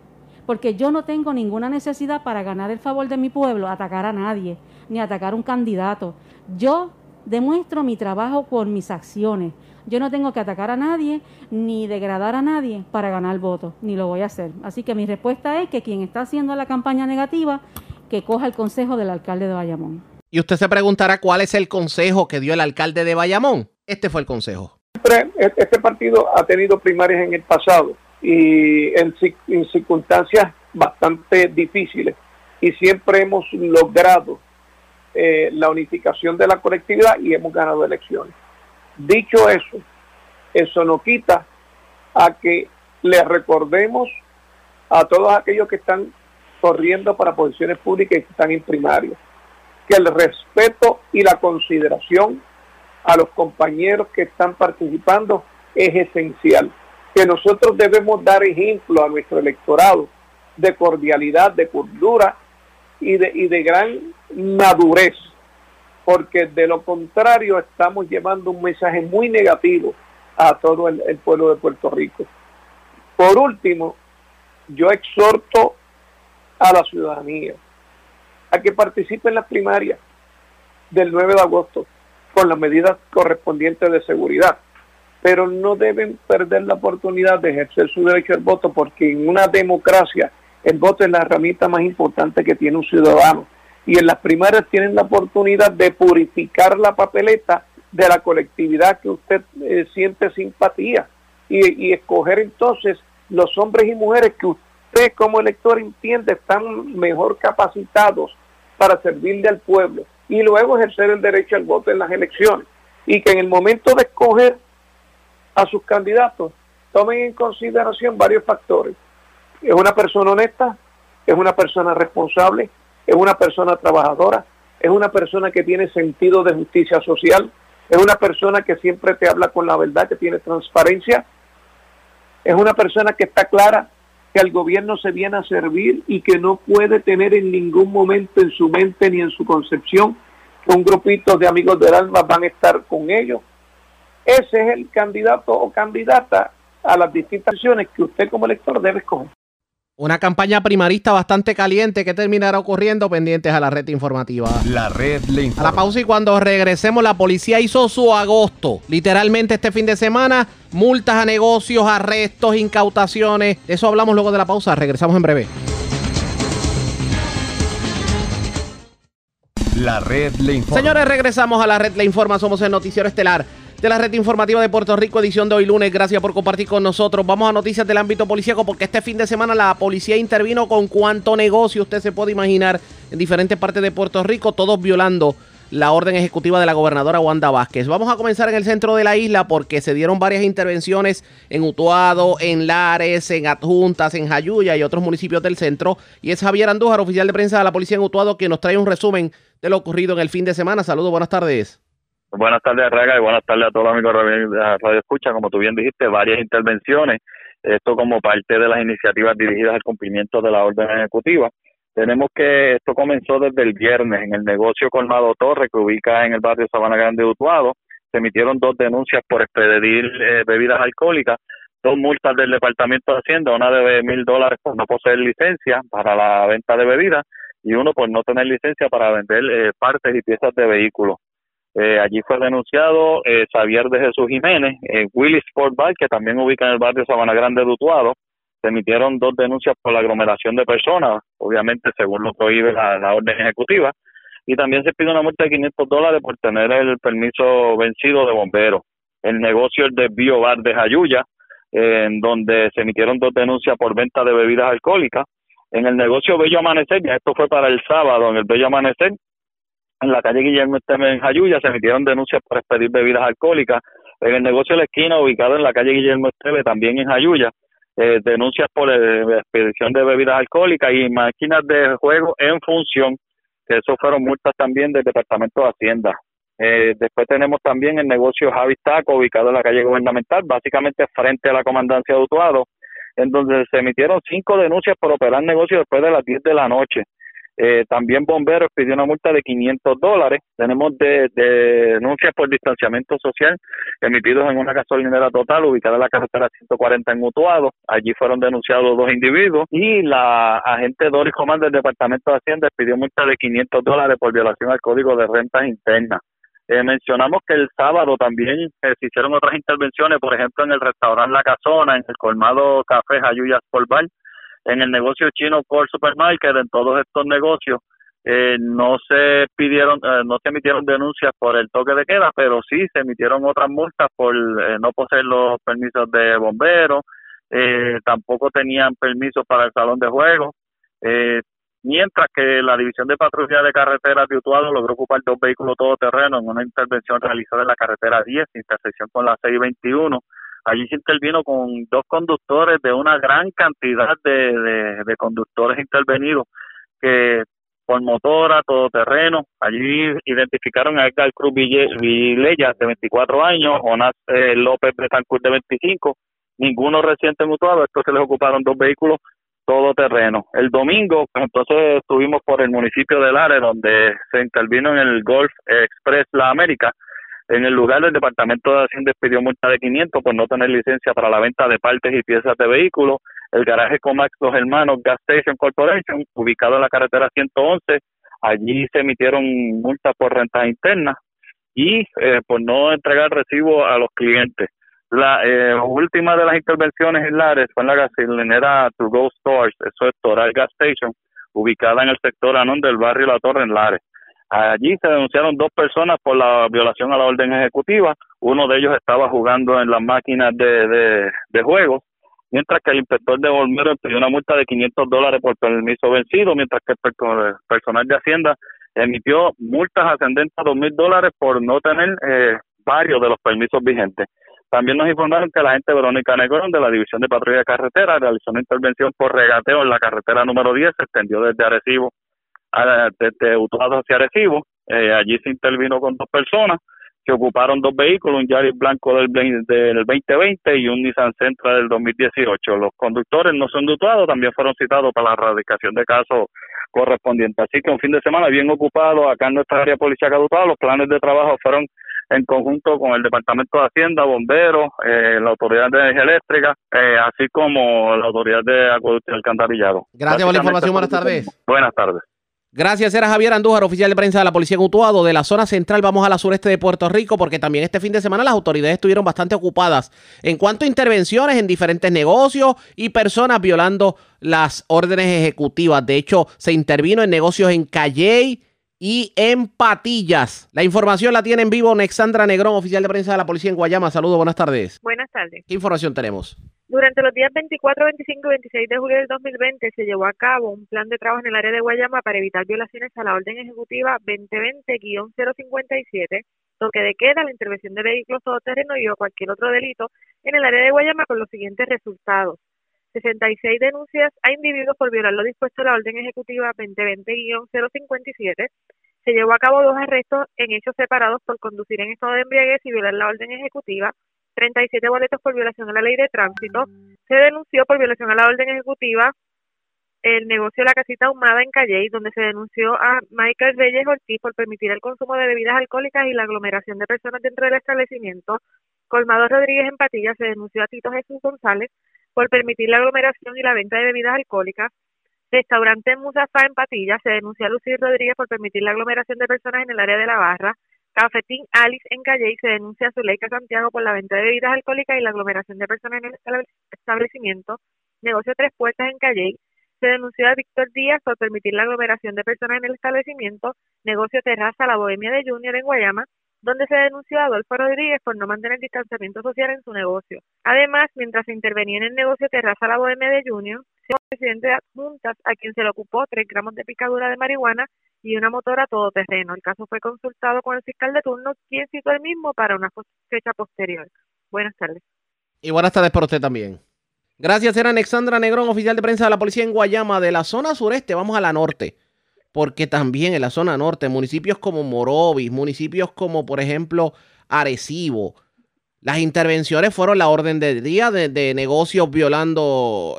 porque yo no tengo ninguna necesidad para ganar el favor de mi pueblo, atacar a nadie, ni atacar a un candidato. Yo demuestro mi trabajo con mis acciones. Yo no tengo que atacar a nadie ni degradar a nadie para ganar votos, ni lo voy a hacer. Así que mi respuesta es que quien está haciendo la campaña negativa, que coja el consejo del alcalde de Bayamón. Y usted se preguntará cuál es el consejo que dio el alcalde de Bayamón. Este fue el consejo. Este partido ha tenido primarias en el pasado y en, circunstancias bastante difíciles y siempre hemos logrado eh, la unificación de la colectividad y hemos ganado elecciones. Dicho eso, eso no quita a que le recordemos a todos aquellos que están corriendo para posiciones públicas y que están en primaria, que el respeto y la consideración a los compañeros que están participando es esencial. Que nosotros debemos dar ejemplo a nuestro electorado de cordialidad, de cordura y de, y de gran madurez porque de lo contrario estamos llevando un mensaje muy negativo a todo el, pueblo de Puerto Rico. Por último, yo exhorto a la ciudadanía a que participe en las primarias del 9 de agosto con las medidas correspondientes de seguridad, pero no deben perder la oportunidad de ejercer su derecho al voto porque en una democracia el voto es la herramienta más importante que tiene un ciudadano. Y en las primarias tienen la oportunidad de purificar la papeleta de la colectividad que usted eh, siente simpatía. Y, escoger entonces los hombres y mujeres que usted como elector entiende están mejor capacitados para servirle al pueblo y luego ejercer el derecho al voto en las elecciones y que en el momento de escoger a sus candidatos tomen en consideración varios factores. Es una persona honesta, es una persona responsable, es una persona trabajadora, es una persona que tiene sentido de justicia social, es una persona que siempre te habla con la verdad, que tiene transparencia, es una persona que está clara que al gobierno se viene a servir y que no puede tener en ningún momento en su mente ni en su concepción que un grupito de amigos del alma van a estar con ellos. Ese es el candidato o candidata a las distintas acciones que usted como elector debe escoger. Una campaña primarista bastante caliente que terminará ocurriendo pendientes a la red informativa. La red le informa. A la pausa y cuando regresemos, la policía hizo su agosto. Literalmente este fin de semana, multas a negocios, arrestos, incautaciones. De eso hablamos luego de la pausa. Regresamos en breve. La red le informa. Señores, regresamos a la red le informa. Somos el noticiero estelar de la red informativa de Puerto Rico, edición de hoy lunes. Gracias por compartir con nosotros. Vamos a noticias del ámbito policíaco porque este fin de semana la policía intervino con cuánto negocio usted se puede imaginar en diferentes partes de Puerto Rico, todos violando la orden ejecutiva de la gobernadora Wanda Vázquez. Vamos a comenzar en el centro de la isla porque se dieron varias intervenciones en Utuado, en Lares, en Adjuntas, en Jayuya y otros municipios del centro. Y es Javier Andújar, oficial de prensa de la policía en Utuado, que nos trae un resumen de lo ocurrido en el fin de semana. Saludos, buenas tardes. Buenas tardes, Raga, y buenas tardes a todos los amigos de Radio Escucha. Como tú bien dijiste, varias intervenciones, esto como parte de las iniciativas dirigidas al cumplimiento de la orden ejecutiva. Tenemos que esto comenzó desde el viernes en el negocio Colmado Torre, que ubica en el barrio Sabana Grande de Utuado. Se emitieron dos denuncias por expedir eh, bebidas alcohólicas, dos multas del Departamento de Hacienda, una de mil dólares por no poseer licencia para la venta de bebidas y uno por no tener licencia para vender eh, partes y piezas de vehículos. Eh, allí fue denunciado eh, Xavier de Jesús Jiménez, eh, Willis Sport Bar, que también ubica en el barrio Sabana Grande de Utuado. Se emitieron dos denuncias por la aglomeración de personas, obviamente según lo prohíbe la, la orden ejecutiva. Y también se pide una multa de 500 dólares por tener el permiso vencido de bomberos. El negocio el de Biobar de Jayuya, en donde se emitieron dos denuncias por venta de bebidas alcohólicas. En el negocio Bello Amanecer, ya esto fue para el sábado, en el Bello Amanecer, en la calle Guillermo en Jayuya, se emitieron denuncias por expedir bebidas alcohólicas. En el negocio de la esquina, ubicado en la calle Guillermo Esteve, también en Jayuya, eh, denuncias por eh, expedición de bebidas alcohólicas y máquinas de juego en función, eso fueron multas también del Departamento de Hacienda. Eh, después tenemos también el negocio Javi Taco, ubicado en la calle Gubernamental, básicamente frente a la comandancia de Utuado, en donde se emitieron cinco denuncias por operar negocios después de las 10 de la noche. Eh, también Bomberos pidió una multa de 500 dólares. Tenemos de, denuncias por distanciamiento social emitidos en una gasolinera total ubicada en la carretera 140 en Utuado. Allí fueron denunciados dos individuos y la agente Doris Comán del Departamento de Hacienda pidió multa de 500 dólares por violación al Código de Rentas Internas. Eh, mencionamos que el sábado también eh, se hicieron otras intervenciones, por ejemplo, en el restaurante La Casona, en el colmado Café Jayuya Bar, en el negocio chino por Supermarket, en todos estos negocios. Eh, no se pidieron, no se emitieron denuncias por el toque de queda, pero sí se emitieron otras multas por no poseer los permisos de bomberos, tampoco tenían permisos para el salón de juego, mientras que la División de Patrulla de Carreteras de Utuado logró ocupar dos vehículos todoterreno en una intervención realizada en la carretera 10, intersección con la 621. Allí se intervino con dos conductores de una gran cantidad de, de, conductores intervenidos que por motora, todoterreno, allí identificaron a Edgar Cruz Villeya de 24 años, Jonas eh, López Betancourt de 25, ninguno reciente mutuado, estos se les ocuparon dos vehículos todo terreno. El domingo, entonces estuvimos por el municipio de Lares, donde se intervino en el Golf Express La América. En el lugar del Departamento de Hacienda pidió multa de 500 por no tener licencia para la venta de partes y piezas de vehículos. El garaje Comax Los Hermanos Gas Station Corporation, ubicado en la carretera 111, allí se emitieron multas por rentas internas y eh, por no entregar recibo a los clientes. La eh, última de las intervenciones en Lares fue en la gasolinera To Go Stores, eso es Toral Gas Station, ubicada en el sector Anón del barrio La Torre en Lares. Allí se denunciaron dos personas por la violación a la orden ejecutiva. Uno de ellos estaba jugando en las máquinas de, de, de juegos, mientras que el inspector de Olmero pidió una multa de 500 dólares por permiso vencido, mientras que el personal de Hacienda emitió multas ascendentes a 2.000 dólares por no tener eh, varios de los permisos vigentes. También nos informaron que la agente Verónica Negrón de la División de Patrulla de Carretera realizó una intervención por regateo en la carretera número 10, se extendió desde Arecibo, desde Utuado hacia Arecibo. Eh, allí se intervino con dos personas que ocuparon dos vehículos, un Yaris blanco del, del 2020 y un Nissan Sentra del 2018. Los conductores no son de también fueron citados para la erradicación de casos correspondientes. Así que un fin de semana bien ocupado acá en nuestra área policial Utuado. Los planes de trabajo fueron en conjunto con el Departamento de Hacienda, Bomberos, eh, la Autoridad de Energía Eléctrica, eh, así como la Autoridad de Acueducto y Alcantarillado. Gracias por la información, buenas tardes. Buenas tardes. Gracias, era Javier Andújar, oficial de prensa de la Policía en. De la zona central vamos a la sureste de Puerto Rico porque también este fin de semana las autoridades estuvieron bastante ocupadas en cuanto a intervenciones en diferentes negocios y personas violando las órdenes ejecutivas. De hecho, se intervino en negocios en Calley, y en Patillas. La información la tiene en vivo Nexandra Negrón, oficial de prensa de la policía en Guayama. Saludos, buenas tardes. Buenas tardes. ¿Qué información tenemos? Durante los días 24, 25 y 26 de julio del 2020 se llevó a cabo un plan de trabajo en el área de Guayama para evitar violaciones a la orden ejecutiva 2020-057, toque de queda, la intervención de vehículos todoterreno y o cualquier otro delito en el área de Guayama con los siguientes resultados. 66 denuncias a individuos por violar lo dispuesto en la orden ejecutiva 2020-057. Se llevó a cabo dos arrestos en hechos separados por conducir en estado de embriaguez y violar la orden ejecutiva. 37 boletos por violación a la ley de tránsito. Se denunció por violación a la orden ejecutiva el negocio de la casita ahumada en Calley, donde se denunció a Michael Reyes Ortiz por permitir el consumo de bebidas alcohólicas y la aglomeración de personas dentro del establecimiento. Colmado Rodríguez en Patilla se denunció a Tito Jesús González por permitir la aglomeración y la venta de bebidas alcohólicas. Restaurante Musafá en Patilla se denunció a Lucía Rodríguez por permitir la aglomeración de personas en el área de la barra. Cafetín Alice en Calle se denuncia a Zuleika Santiago por la venta de bebidas alcohólicas y la aglomeración de personas en el establecimiento. Negocio Tres Puertas en Calle Se denunció a Víctor Díaz por permitir la aglomeración de personas en el establecimiento negocio terraza La Bohemia de Junior en Guayama, donde se denunció a Adolfo Rodríguez por no mantener distanciamiento social en su negocio. Además, mientras se intervenía en el negocio terraza La Bohemia de Junior, el presidente de adjuntas a quien se le ocupó tres gramos de picadura de marihuana y una motora todoterreno. El caso fue consultado con el fiscal de turno, quien citó el mismo para una fecha posterior. Buenas tardes. Y buenas tardes para usted también. Gracias, era Alexandra Negrón, oficial de prensa de la policía en Guayama, de la zona sureste. Vamos a la norte, porque también en la zona norte, municipios como Morovis, municipios como, por ejemplo, Arecibo, las intervenciones fueron la orden del día de, negocios violando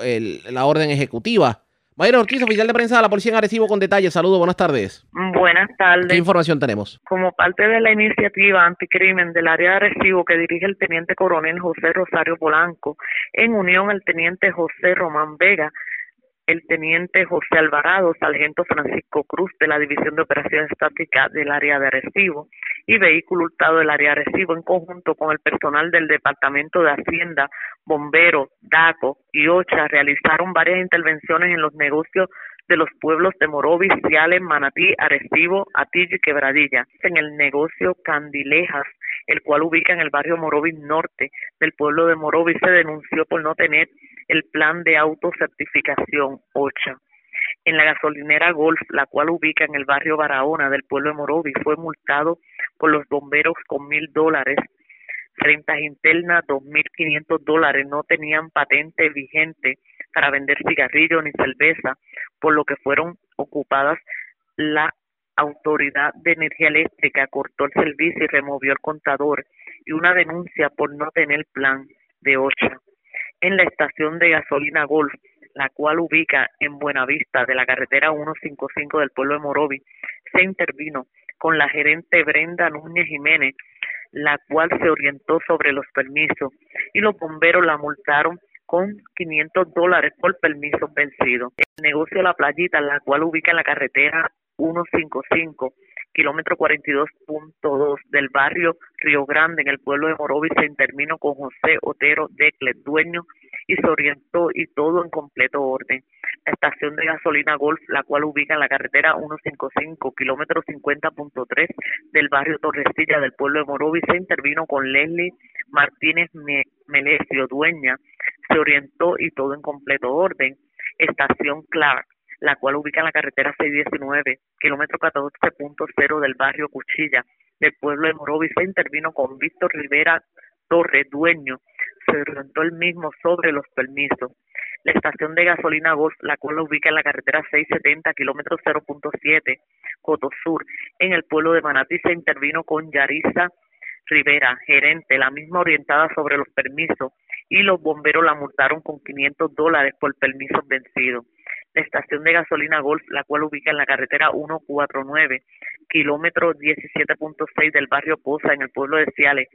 la orden ejecutiva. Mayra Ortiz, oficial de prensa de la Policía en Arecibo, con detalles. Saludos, buenas tardes. Buenas tardes. ¿Qué información tenemos? Como parte de la iniciativa anticrimen del área de Arecibo que dirige el teniente coronel José Rosario Polanco, en unión al teniente José Román Vega, el teniente José Alvarado, sargento Francisco Cruz de la División de Operaciones Estáticas del área de Arecibo y vehículo hurtado del área de Arecibo en conjunto con el personal del Departamento de Hacienda, Bomberos, DACO y OCHA realizaron varias intervenciones en los negocios de los pueblos de Morovis, Ciales, Manatí, Arecibo, Atillo y Quebradilla. En el negocio Candilejas, el cual ubica en el barrio Morovis Norte del pueblo de Morovis, se denunció por no tener el plan de autocertificación OCHA. En la gasolinera Golf, la cual ubica en el barrio Barahona del pueblo de Morovis, fue multado por los bomberos con mil dólares. Rentas internas, dos mil quinientos dólares. No tenían patente vigente para vender cigarrillos ni cerveza, por lo que fueron ocupadas la Autoridad de Energía Eléctrica cortó el servicio y removió el contador y una denuncia por no tener plan de OCHA en la estación de gasolina Golf, la cual ubica en Buenavista de la carretera 155 del pueblo de Morovi, se intervino con la gerente Brenda Núñez Jiménez, la cual se orientó sobre los permisos y los bomberos la multaron con 500 dólares por permiso vencido. El negocio La Playita, la cual ubica en la carretera 155 kilómetro 42.2 del barrio Río Grande en el pueblo de Morovis se intervino con José Otero Decle, dueño, y se orientó y todo en completo orden. Estación de gasolina Golf, la cual ubica en la carretera 155, kilómetro 50.3 del barrio Torrecilla del pueblo de Morovis, se intervino con Leslie Martínez Melesio, dueña, se orientó y todo en completo orden. Estación Clark, la cual ubica en la carretera 619, kilómetro 14.0 del barrio Cuchilla, del pueblo de Morovis, se intervino con Víctor Rivera Torre, dueño, se orientó el mismo sobre los permisos. La estación de gasolina Golf, la cual ubica en la carretera 670, kilómetro 0.7, Cotosur, en el pueblo de Manatí, se intervino con Yarisa Rivera, gerente, la misma orientada sobre los permisos, y los bomberos la multaron con 500 dólares por permisos vencidos la estación de gasolina Golf, la cual ubica en la carretera 149, kilómetro 17.6 del barrio Poza, en el pueblo de Ciales.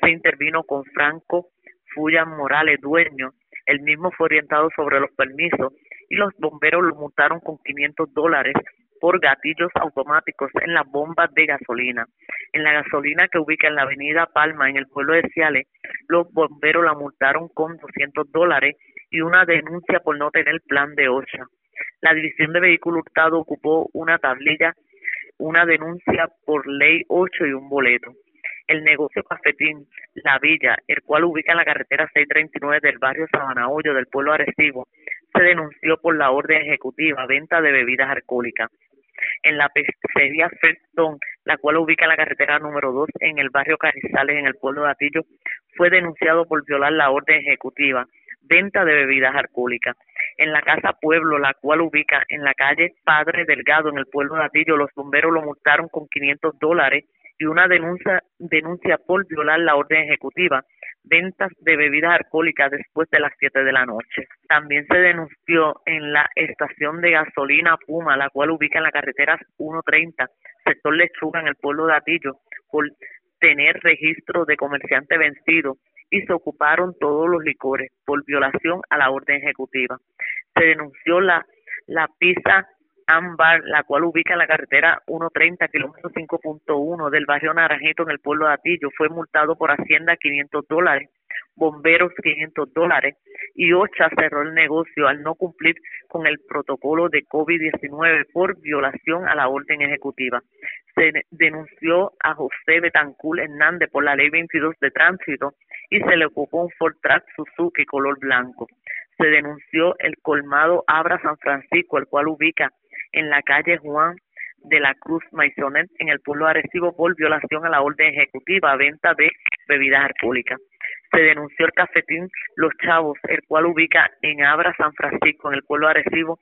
Se intervino con Franco Fullan Morales, dueño. El mismo fue orientado sobre los permisos y los bomberos lo multaron con 500 dólares por gatillos automáticos en las bombas de gasolina. En la gasolina que ubica en la avenida Palma, en el pueblo de Ciales, los bomberos la multaron con 200 dólares y una denuncia por no tener plan de OSHA. La División de Vehículo Hurtado ocupó una tablilla, una denuncia por ley 8 y un boleto. El negocio Cafetín La Villa, el cual ubica en la carretera 639 del barrio Sabana del pueblo Arecibo, se denunció por la orden ejecutiva venta de bebidas alcohólicas. En la pizzería Festón, la cual ubica en la carretera número 2 en el barrio Carizales, en el pueblo de Atillo, fue denunciado por violar la orden ejecutiva venta de bebidas alcohólicas en la Casa Pueblo, la cual ubica en la calle Padre Delgado, en el pueblo de Atillo. Los bomberos lo multaron con 500 dólares y una denuncia, denuncia por violar la orden ejecutiva, ventas de bebidas alcohólicas después de las 7 de la noche. También se denunció en la estación de gasolina Puma, la cual ubica en la carretera 130, sector Lechuga, en el pueblo de Atillo, por tener registro de comerciante vencido y se ocuparon todos los licores por violación a la orden ejecutiva. Se denunció la, la pizza Ambar, la cual ubica en la carretera 130, kilómetro 5.1 del barrio Naranjito en el pueblo de Atillo. Fue multado por Hacienda 500 dólares bomberos 500 dólares y OCHA cerró el negocio al no cumplir con el protocolo de COVID-19 por violación a la orden ejecutiva. Se denunció a José Betancur Hernández por la ley 22 de tránsito y se le ocupó un Ford Track Suzuki color blanco. Se denunció el colmado Abra San Francisco, el cual ubica en la calle Juan de la Cruz Maisonet en el pueblo Arecibo por violación a la orden ejecutiva venta de bebidas alcohólicas. Se denunció el cafetín Los Chavos, el cual ubica en Abra San Francisco en el pueblo Arecibo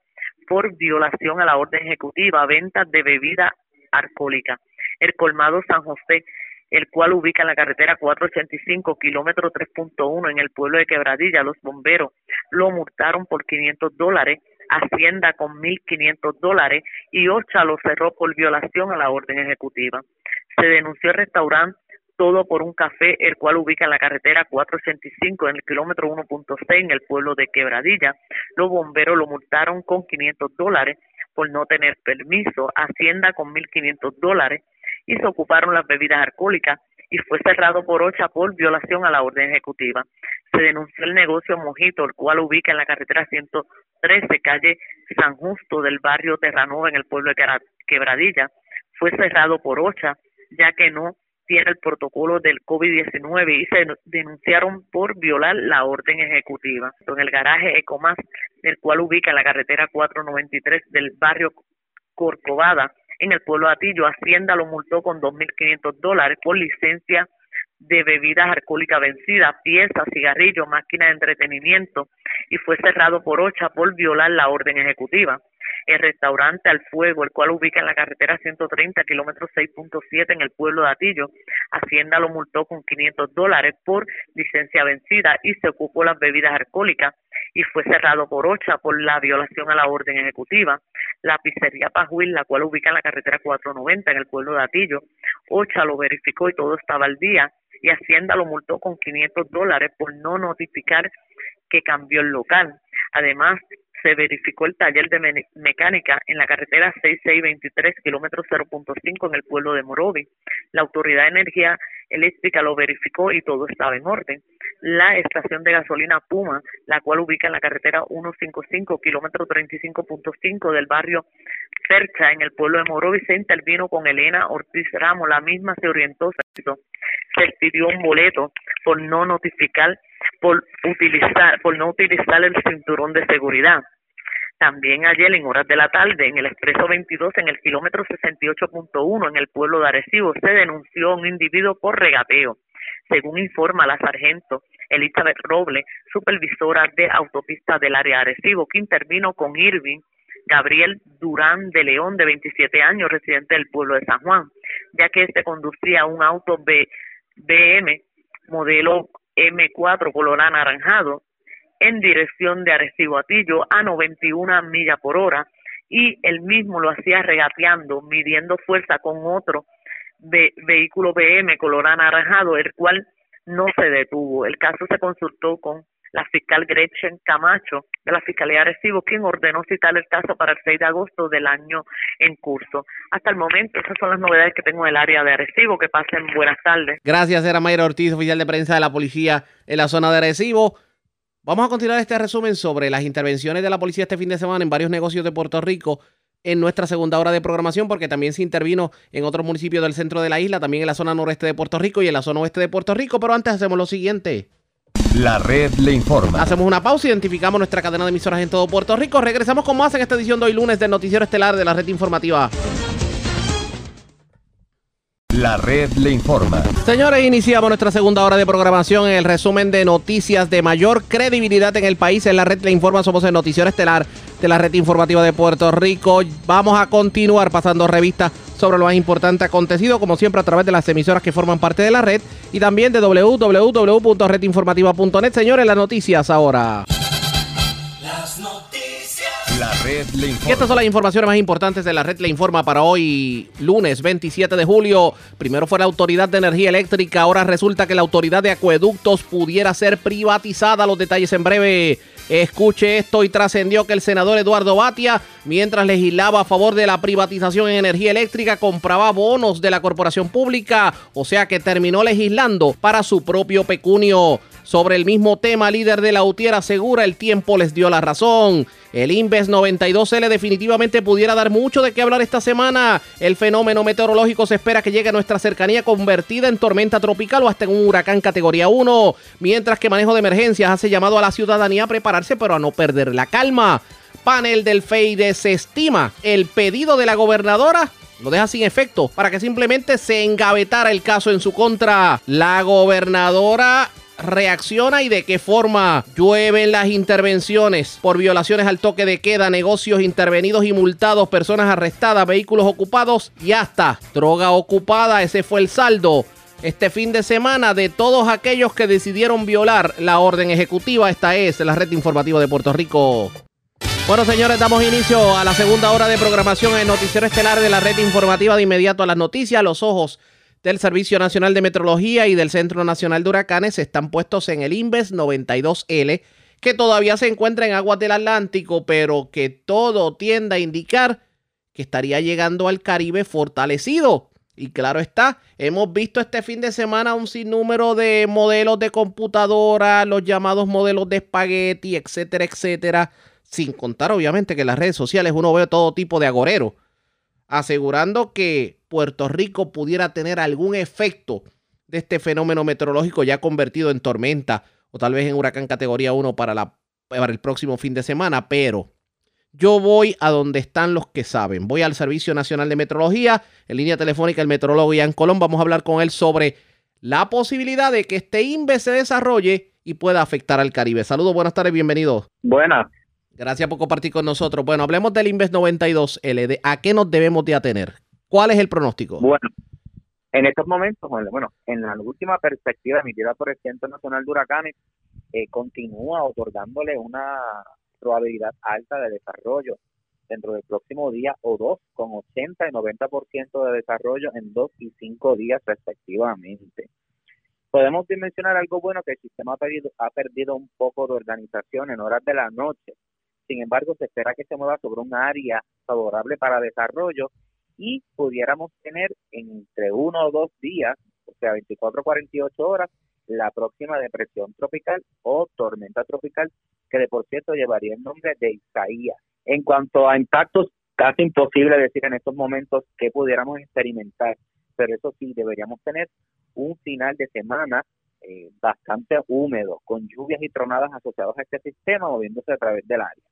por violación a la orden ejecutiva venta de bebida alcohólica. El colmado San José, el cual ubica en la carretera 485, kilómetro 3.1 en el pueblo de Quebradilla. Los bomberos lo multaron por 500 dólares Hacienda con 1.500 dólares y OCHA lo cerró por violación a la orden ejecutiva. Se denunció el restaurante Todo por un Café, el cual ubica en la carretera 485 en el kilómetro 1.6 en el pueblo de Quebradilla. Los bomberos lo multaron con 500 dólares por no tener permiso, Hacienda con 1.500 dólares y se ocuparon las bebidas alcohólicas y fue cerrado por OCHA por violación a la orden ejecutiva. Se denunció el negocio Mojito, el cual ubica en la carretera 113, calle San Justo del barrio Terranova en el pueblo de Quebradilla. Fue cerrado por OCHA, ya que no tiene el protocolo del COVID-19 y se denunciaron por violar la orden ejecutiva. En el garaje Ecomas, el cual ubica la carretera 493 del barrio Corcovada, en el pueblo de Atillo. Hacienda lo multó con 2.500 dólares por licencia de bebidas alcohólicas vencidas, piezas, cigarrillos, máquina de entretenimiento y fue cerrado por OCHA por violar la orden ejecutiva. El restaurante Al Fuego, el cual ubica en la carretera 130, kilómetro 6.7 en el pueblo de Atillo, Hacienda lo multó con 500 dólares por licencia vencida y se ocupó las bebidas alcohólicas y fue cerrado por OCHA por la violación a la orden ejecutiva. La pizzería Pajuil, la cual ubica en la carretera 490 en el pueblo de Atillo, OCHA lo verificó y todo estaba al día y Hacienda lo multó con 500 dólares por no notificar que cambió el local. Además, se verificó el taller de mecánica en la carretera 6623, kilómetro 0.5 en el pueblo de Morovi. La Autoridad de Energía Eléctrica lo verificó y todo estaba en orden. La estación de gasolina Puma, la cual ubica en la carretera 155, kilómetro 35.5 del barrio Cercha, en el pueblo de Morovi, se intervino con Elena Ortiz Ramos. La misma se orientó, se expidió un boleto por no notificar por utilizar, por no utilizar el cinturón de seguridad. También ayer en horas de la tarde en el expreso 22 en el kilómetro 68.1 en el pueblo de Arecibo se denunció a un individuo por regateo. Según informa la sargento Elizabeth Roble, supervisora de autopista del área Arecibo, que intervino con Irving Gabriel Durán de León, de 27 años, residente del pueblo de San Juan, ya que este conducía un auto BM modelo M4 color anaranjado en dirección de Arecibo Atillo a 91 millas por hora y el mismo lo hacía regateando, midiendo fuerza con otro vehículo BM color anaranjado, el cual no se detuvo. El caso se consultó con la fiscal Gretchen Camacho de la Fiscalía de Arecibo, quien ordenó citar el caso para el 6 de agosto del año en curso. Hasta el momento, esas son las novedades que tengo en el área de Arecibo. Que pasen buenas tardes. Gracias, era Mayra Ortiz, oficial de prensa de la policía en la zona de Arecibo. Vamos a continuar este resumen sobre las intervenciones de la policía este fin de semana en varios negocios de Puerto Rico en nuestra segunda hora de programación porque también se intervino en otros municipios del centro de la isla, también en la zona noreste de Puerto Rico y en la zona oeste de Puerto Rico, pero antes hacemos lo siguiente. La red le informa. Hacemos una pausa, identificamos nuestra cadena de emisoras en todo Puerto Rico. Regresamos con más en esta edición de hoy lunes del Noticiero Estelar de la red informativa. La red le informa. Señores, iniciamos nuestra segunda hora de programación en el resumen de noticias de mayor credibilidad en el país. En la red le informa, somos el Noticiero Estelar de la red informativa de Puerto Rico. Vamos a continuar pasando revista sobre lo más importante acontecido, como siempre a través de las emisoras que forman parte de la red y también de www.redinformativa.net. Señores, las noticias ahora. Estas son las informaciones más importantes de la red Le Informa para hoy, lunes 27 de julio. Primero fue la Autoridad de Energía Eléctrica, ahora resulta que la Autoridad de Acueductos pudiera ser privatizada. Los detalles en breve. Escuche esto y trascendió que el senador Eduardo Batia, mientras legislaba a favor de la privatización en energía eléctrica, compraba bonos de la corporación pública, o sea que terminó legislando para su propio pecunio. Sobre el mismo tema, líder de la UTIER asegura el tiempo les dio la razón. El Inves 92L definitivamente pudiera dar mucho de qué hablar esta semana. El fenómeno meteorológico se espera que llegue a nuestra cercanía convertida en tormenta tropical o hasta en un huracán categoría 1, mientras que manejo de emergencias hace llamado a la ciudadanía a prepararse pero a no perder la calma. Panel del FEI desestima el pedido de la gobernadora lo deja sin efecto para que simplemente se engavetara el caso en su contra. La gobernadora reacciona y de qué forma llueven las intervenciones por violaciones al toque de queda, negocios intervenidos y multados, personas arrestadas, vehículos ocupados y hasta droga ocupada. Ese fue el saldo este fin de semana de todos aquellos que decidieron violar la orden ejecutiva. Esta es la red informativa de Puerto Rico. Bueno, señores, damos inicio a la segunda hora de programación en Noticiero Estelar de la red informativa de inmediato a las noticias. Los ojos del Servicio Nacional de Meteorología y del Centro Nacional de Huracanes están puestos en el Inves 92L, que todavía se encuentra en aguas del Atlántico, pero que todo tiende a indicar que estaría llegando al Caribe fortalecido. Y claro está, hemos visto este fin de semana un sinnúmero de modelos de computadora, los llamados modelos de espagueti, etcétera, etcétera sin contar, obviamente, que en las redes sociales uno ve todo tipo de agorero, asegurando que Puerto Rico pudiera tener algún efecto de este fenómeno meteorológico ya convertido en tormenta o tal vez en huracán categoría 1 para, la, para el próximo fin de semana, pero yo voy a donde están los que saben. Voy al Servicio Nacional de Meteorología, en línea telefónica el meteorólogo Ian Colón. Vamos a hablar con él sobre la posibilidad de que este INVE se desarrolle y pueda afectar al Caribe. Saludos, buenas tardes, bienvenidos. Buenas. Gracias por compartir con nosotros. Bueno, hablemos del Inves 92 LD. ¿A qué nos debemos de atener? ¿Cuál es el pronóstico? Bueno, en estos momentos, bueno, en la última perspectiva emitida por el Centro Nacional de Huracanes, eh, continúa otorgándole una probabilidad alta de desarrollo dentro del próximo día o dos, con 80 y 90% de desarrollo en dos y cinco días respectivamente. Podemos dimensionar algo bueno que el sistema ha perdido, ha perdido un poco de organización en horas de la noche sin embargo, se espera que se mueva sobre un área favorable para desarrollo y pudiéramos tener entre uno o dos días, o sea, 24 o 48 horas, la próxima depresión tropical o tormenta tropical, que de por cierto llevaría el nombre de Isaías. En cuanto a impactos, casi imposible decir en estos momentos que pudiéramos experimentar, pero eso sí, deberíamos tener un final de semana eh, bastante húmedo, con lluvias y tronadas asociadas a este sistema moviéndose a través del área.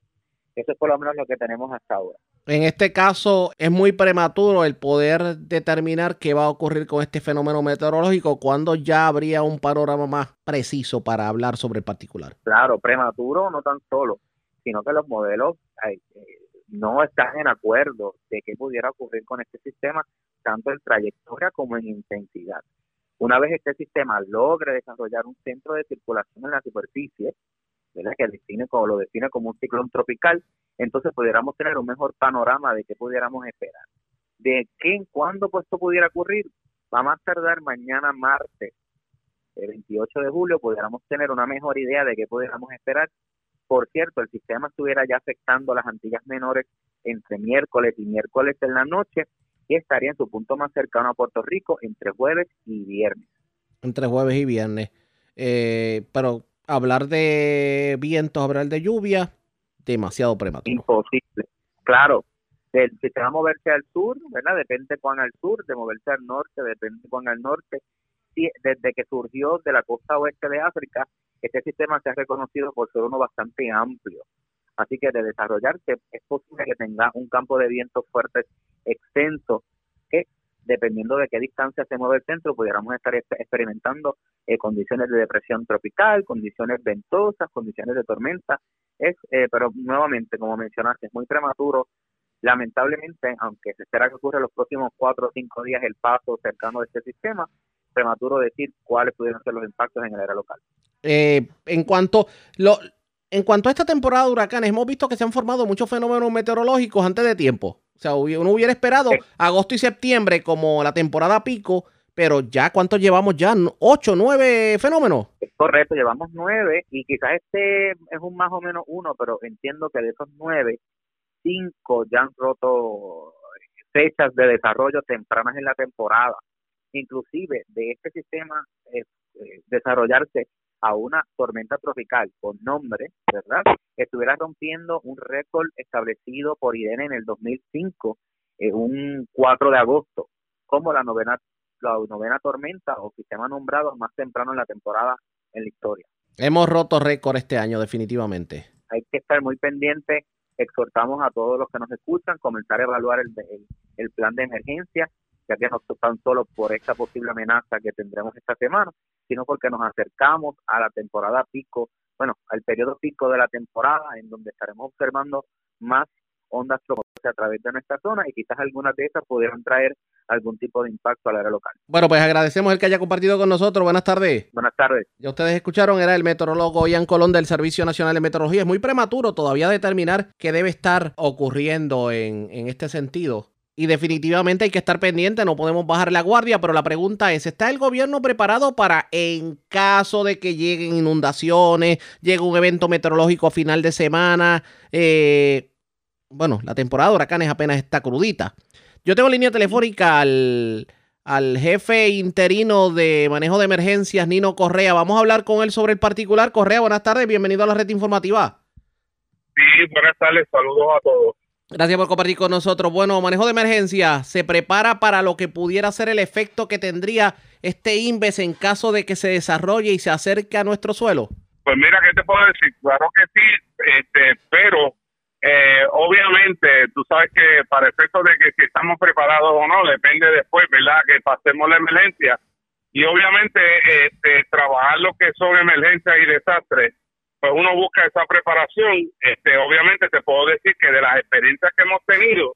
Eso es por lo menos lo que tenemos hasta ahora. En este caso es muy prematuro el poder determinar qué va a ocurrir con este fenómeno meteorológico cuando ya habría un panorama más preciso para hablar sobre el particular. Claro, prematuro no tan solo, sino que los modelos eh, no están en acuerdo de qué pudiera ocurrir con este sistema, tanto en trayectoria como en intensidad. Una vez este sistema logre desarrollar un centro de circulación en la superficie, que define como, lo define como un ciclón tropical, entonces pudiéramos tener un mejor panorama de qué pudiéramos esperar. De qué, en cuándo pues esto pudiera ocurrir, va a tardar mañana martes, el 28 de julio, pudiéramos tener una mejor idea de qué pudiéramos esperar. Por cierto, el sistema estuviera ya afectando a las Antillas Menores entre miércoles y miércoles en la noche y estaría en su punto más cercano a Puerto Rico entre jueves y viernes. Entre jueves y viernes. Eh, pero hablar de vientos, hablar de lluvia, demasiado prematuro. Imposible. Claro, el sistema moverse al sur, ¿verdad? Depende cuán al sur, de moverse al norte, depende cuán al norte. Desde que surgió de la costa oeste de África, este sistema se ha reconocido por ser uno bastante amplio. Así que de desarrollarse es posible que tenga un campo de vientos fuertes extenso dependiendo de qué distancia se mueve el centro, pudiéramos estar experimentando eh, condiciones de depresión tropical, condiciones ventosas, condiciones de tormenta. Es, eh, pero nuevamente, como mencionaste, es muy prematuro. Lamentablemente, aunque se espera que ocurra en los próximos cuatro o cinco días el paso cercano de este sistema, prematuro decir cuáles pudieran ser los impactos en el área local. Eh, en cuanto lo, en cuanto a esta temporada de huracanes, hemos visto que se han formado muchos fenómenos meteorológicos antes de tiempo. O sea, uno hubiera esperado agosto y septiembre como la temporada pico, pero ya, ¿cuántos llevamos ya? ¿Ocho, nueve fenómenos? Correcto, llevamos nueve y quizás este es un más o menos uno, pero entiendo que de esos nueve, cinco ya han roto fechas de desarrollo tempranas en la temporada. Inclusive de este sistema eh, eh, desarrollarse a una tormenta tropical con nombre, ¿verdad? Estuviera rompiendo un récord establecido por IDN en el 2005, eh, un 4 de agosto, como la novena, la novena tormenta o sistema nombrado más temprano en la temporada en la historia. Hemos roto récord este año, definitivamente. Hay que estar muy pendiente. Exhortamos a todos los que nos escuchan comenzar a evaluar el, el, el plan de emergencia ya que no tan solo por esta posible amenaza que tendremos esta semana, sino porque nos acercamos a la temporada pico, bueno, al periodo pico de la temporada, en donde estaremos observando más ondas a través de nuestra zona y quizás algunas de esas pudieran traer algún tipo de impacto al área local. Bueno, pues agradecemos el que haya compartido con nosotros. Buenas tardes. Buenas tardes. Ya ustedes escucharon, era el meteorólogo Ian Colón del Servicio Nacional de Meteorología. Es muy prematuro todavía determinar qué debe estar ocurriendo en, en este sentido y definitivamente hay que estar pendiente, no podemos bajar la guardia, pero la pregunta es, ¿está el gobierno preparado para en caso de que lleguen inundaciones, llegue un evento meteorológico a final de semana? Eh, bueno, la temporada de huracanes apenas está crudita. Yo tengo línea telefónica al, al jefe interino de manejo de emergencias, Nino Correa. Vamos a hablar con él sobre el particular. Correa, buenas tardes, bienvenido a la red informativa. Sí, buenas tardes, saludos a todos. Gracias por compartir con nosotros. Bueno, manejo de emergencia, ¿se prepara para lo que pudiera ser el efecto que tendría este INVES en caso de que se desarrolle y se acerque a nuestro suelo? Pues mira, ¿qué te puedo decir? Claro que sí, este, pero eh, obviamente tú sabes que para efectos de que si estamos preparados o no, depende después, ¿verdad? Que pasemos la emergencia. Y obviamente este, trabajar lo que son emergencias y desastres pues uno busca esa preparación. Este, obviamente te puedo decir que de las experiencias que hemos tenido,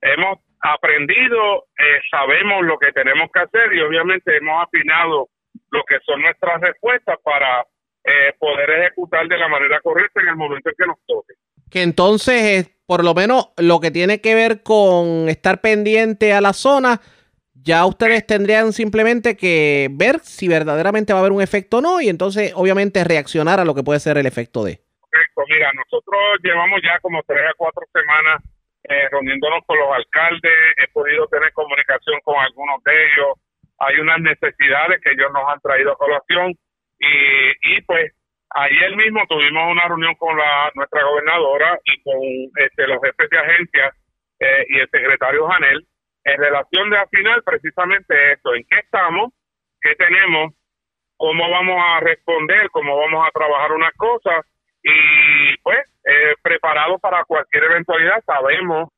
hemos aprendido, eh, sabemos lo que tenemos que hacer y obviamente hemos afinado lo que son nuestras respuestas para eh, poder ejecutar de la manera correcta en el momento en que nos toque. Que entonces, por lo menos lo que tiene que ver con estar pendiente a la zona, ya ustedes tendrían simplemente que ver si verdaderamente va a haber un efecto o no y entonces obviamente reaccionar a lo que puede ser el efecto de. Correcto, mira, nosotros llevamos ya como tres a cuatro semanas eh, reuniéndonos con los alcaldes, he podido tener comunicación con algunos de ellos, hay unas necesidades que ellos nos han traído a colación y, y pues ayer mismo tuvimos una reunión con la nuestra gobernadora y con este, los jefes de agencias eh, y el secretario Janel en relación de afinar precisamente esto, en qué estamos, qué tenemos, cómo vamos a responder, cómo vamos a trabajar unas cosas y pues eh, preparado para cualquier eventualidad. Sabemos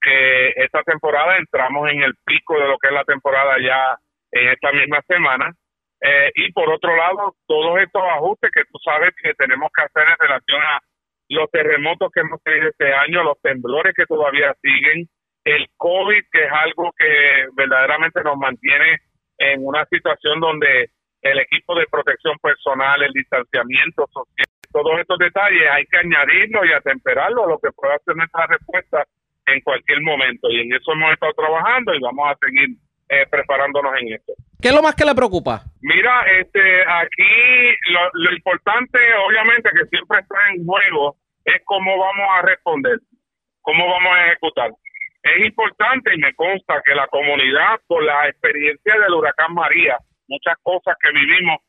que esta temporada entramos en el pico de lo que es la temporada ya en esta misma semana. Eh, y por otro lado, todos estos ajustes que tú sabes que tenemos que hacer en relación a los terremotos que hemos tenido este año, los temblores que todavía siguen, el COVID, que es algo que verdaderamente nos mantiene en una situación donde el equipo de protección personal, el distanciamiento social, todos estos detalles hay que añadirlo y atemperarlo a lo que pueda ser nuestra respuesta en cualquier momento. Y en eso hemos estado trabajando y vamos a seguir eh, preparándonos en esto. ¿Qué es lo más que le preocupa? Mira, este, aquí lo, lo importante, obviamente, que siempre está en juego es cómo vamos a responder, cómo vamos a ejecutar. Es importante y me consta que la comunidad, por la experiencia del huracán María, muchas cosas que vivimos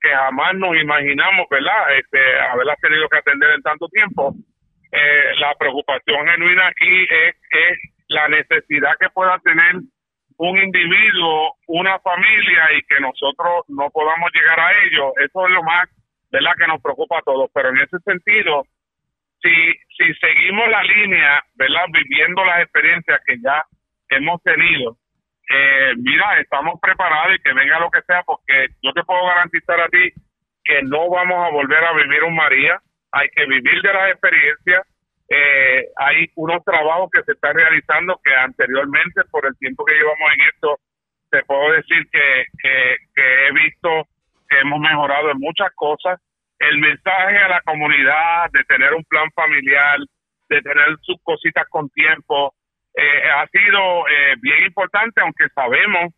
que jamás nos imaginamos, ¿verdad? Este, haberlas tenido que atender en tanto tiempo. Eh, la preocupación genuina aquí es, es la necesidad que pueda tener un individuo, una familia y que nosotros no podamos llegar a ellos. Eso es lo más, ¿verdad? Que nos preocupa a todos. Pero en ese sentido, si, si seguimos la línea, ¿verdad? Viviendo las experiencias que ya hemos tenido, eh, mira, estamos preparados y que venga lo que sea, porque yo te puedo garantizar a ti que no vamos a volver a vivir un María, hay que vivir de las experiencias, eh, hay unos trabajos que se están realizando que anteriormente, por el tiempo que llevamos en esto, te puedo decir que, que, que he visto que hemos mejorado en muchas cosas, el mensaje a la comunidad de tener un plan familiar, de tener sus cositas con tiempo, eh, ha sido eh, bien importante, aunque sabemos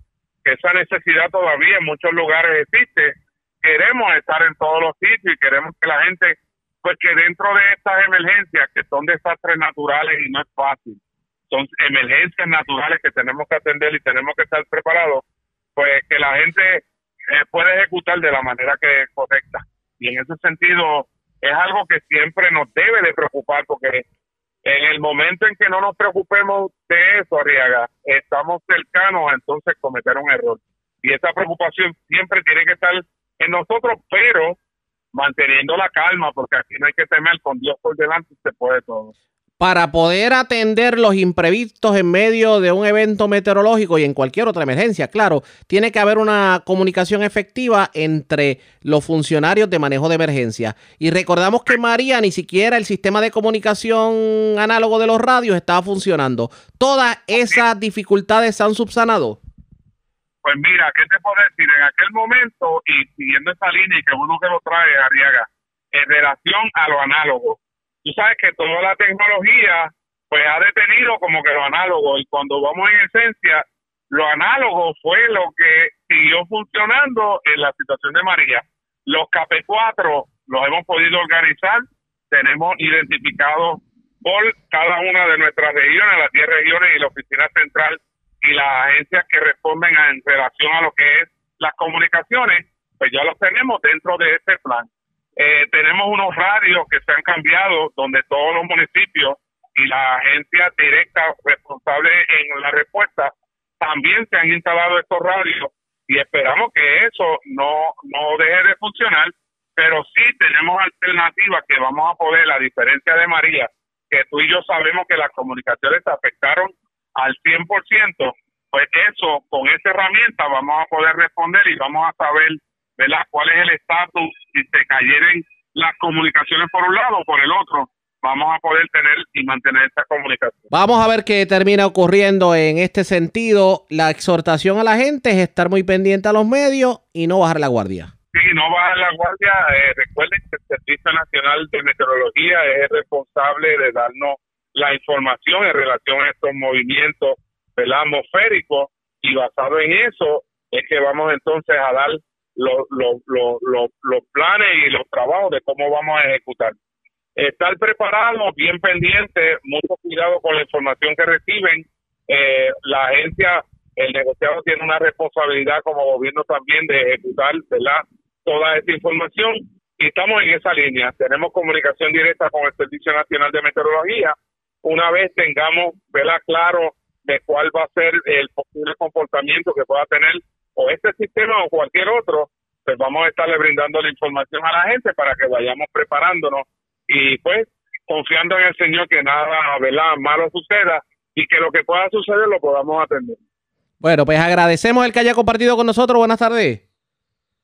que esa necesidad todavía en muchos lugares existe. Queremos estar en todos los sitios y queremos que la gente, pues que dentro de estas emergencias, que son desastres naturales y no es fácil, son emergencias naturales que tenemos que atender y tenemos que estar preparados, pues que la gente eh, pueda ejecutar de la manera que correcta. Y en ese sentido es algo que siempre nos debe de preocupar porque en el momento en que no nos preocupemos de eso, Arriaga, estamos cercanos a entonces cometer un error. Y esa preocupación siempre tiene que estar en nosotros, pero manteniendo la calma, porque aquí no hay que temer, con Dios por delante se puede todo. Para poder atender los imprevistos en medio de un evento meteorológico y en cualquier otra emergencia, claro, tiene que haber una comunicación efectiva entre los funcionarios de manejo de emergencia. Y recordamos que María ni siquiera el sistema de comunicación análogo de los radios estaba funcionando. Todas esas dificultades se han subsanado. Pues mira, ¿qué te puedo decir? En aquel momento, y siguiendo esa línea, y que uno que lo trae, Arriaga, en relación a lo análogo, tú sabes que toda la tecnología pues ha detenido como que lo análogo y cuando vamos en esencia lo análogo fue lo que siguió funcionando en la situación de María. Los KP4 los hemos podido organizar, tenemos identificados por cada una de nuestras regiones, las 10 regiones y la oficina central y las agencias que responden en relación a lo que es las comunicaciones, pues ya los tenemos dentro de este plan. Eh, tenemos unos radios que se han cambiado donde todos los municipios y la agencia directa responsable en la respuesta también se han instalado estos radios y esperamos que eso no, no deje de funcionar, pero sí tenemos alternativas que vamos a poder, a diferencia de María, que tú y yo sabemos que las comunicaciones afectaron al 100%, pues eso, con esa herramienta vamos a poder responder y vamos a saber ¿verdad? ¿Cuál es el estatus si se cayeran las comunicaciones por un lado o por el otro? Vamos a poder tener y mantener esta comunicación. Vamos a ver qué termina ocurriendo en este sentido. La exhortación a la gente es estar muy pendiente a los medios y no bajar la guardia. Sí, no bajar la guardia. Eh, recuerden que el Servicio Nacional de Meteorología es responsable de darnos la información en relación a estos movimientos atmosféricos y basado en eso es que vamos entonces a dar los, los, los, los, planes y los trabajos de cómo vamos a ejecutar. Estar preparados, bien pendientes, mucho cuidado con la información que reciben. Eh, la agencia, el negociado tiene una responsabilidad como gobierno también de ejecutar ¿verdad? toda esta información y estamos en esa línea. Tenemos comunicación directa con el Servicio Nacional de Meteorología. Una vez tengamos ¿verdad? claro de cuál va a ser el posible comportamiento que pueda tener o este sistema o cualquier otro, pues vamos a estarle brindando la información a la gente para que vayamos preparándonos y pues confiando en el Señor que nada ¿verdad? malo suceda y que lo que pueda suceder lo podamos atender. Bueno, pues agradecemos el que haya compartido con nosotros. Buenas tardes.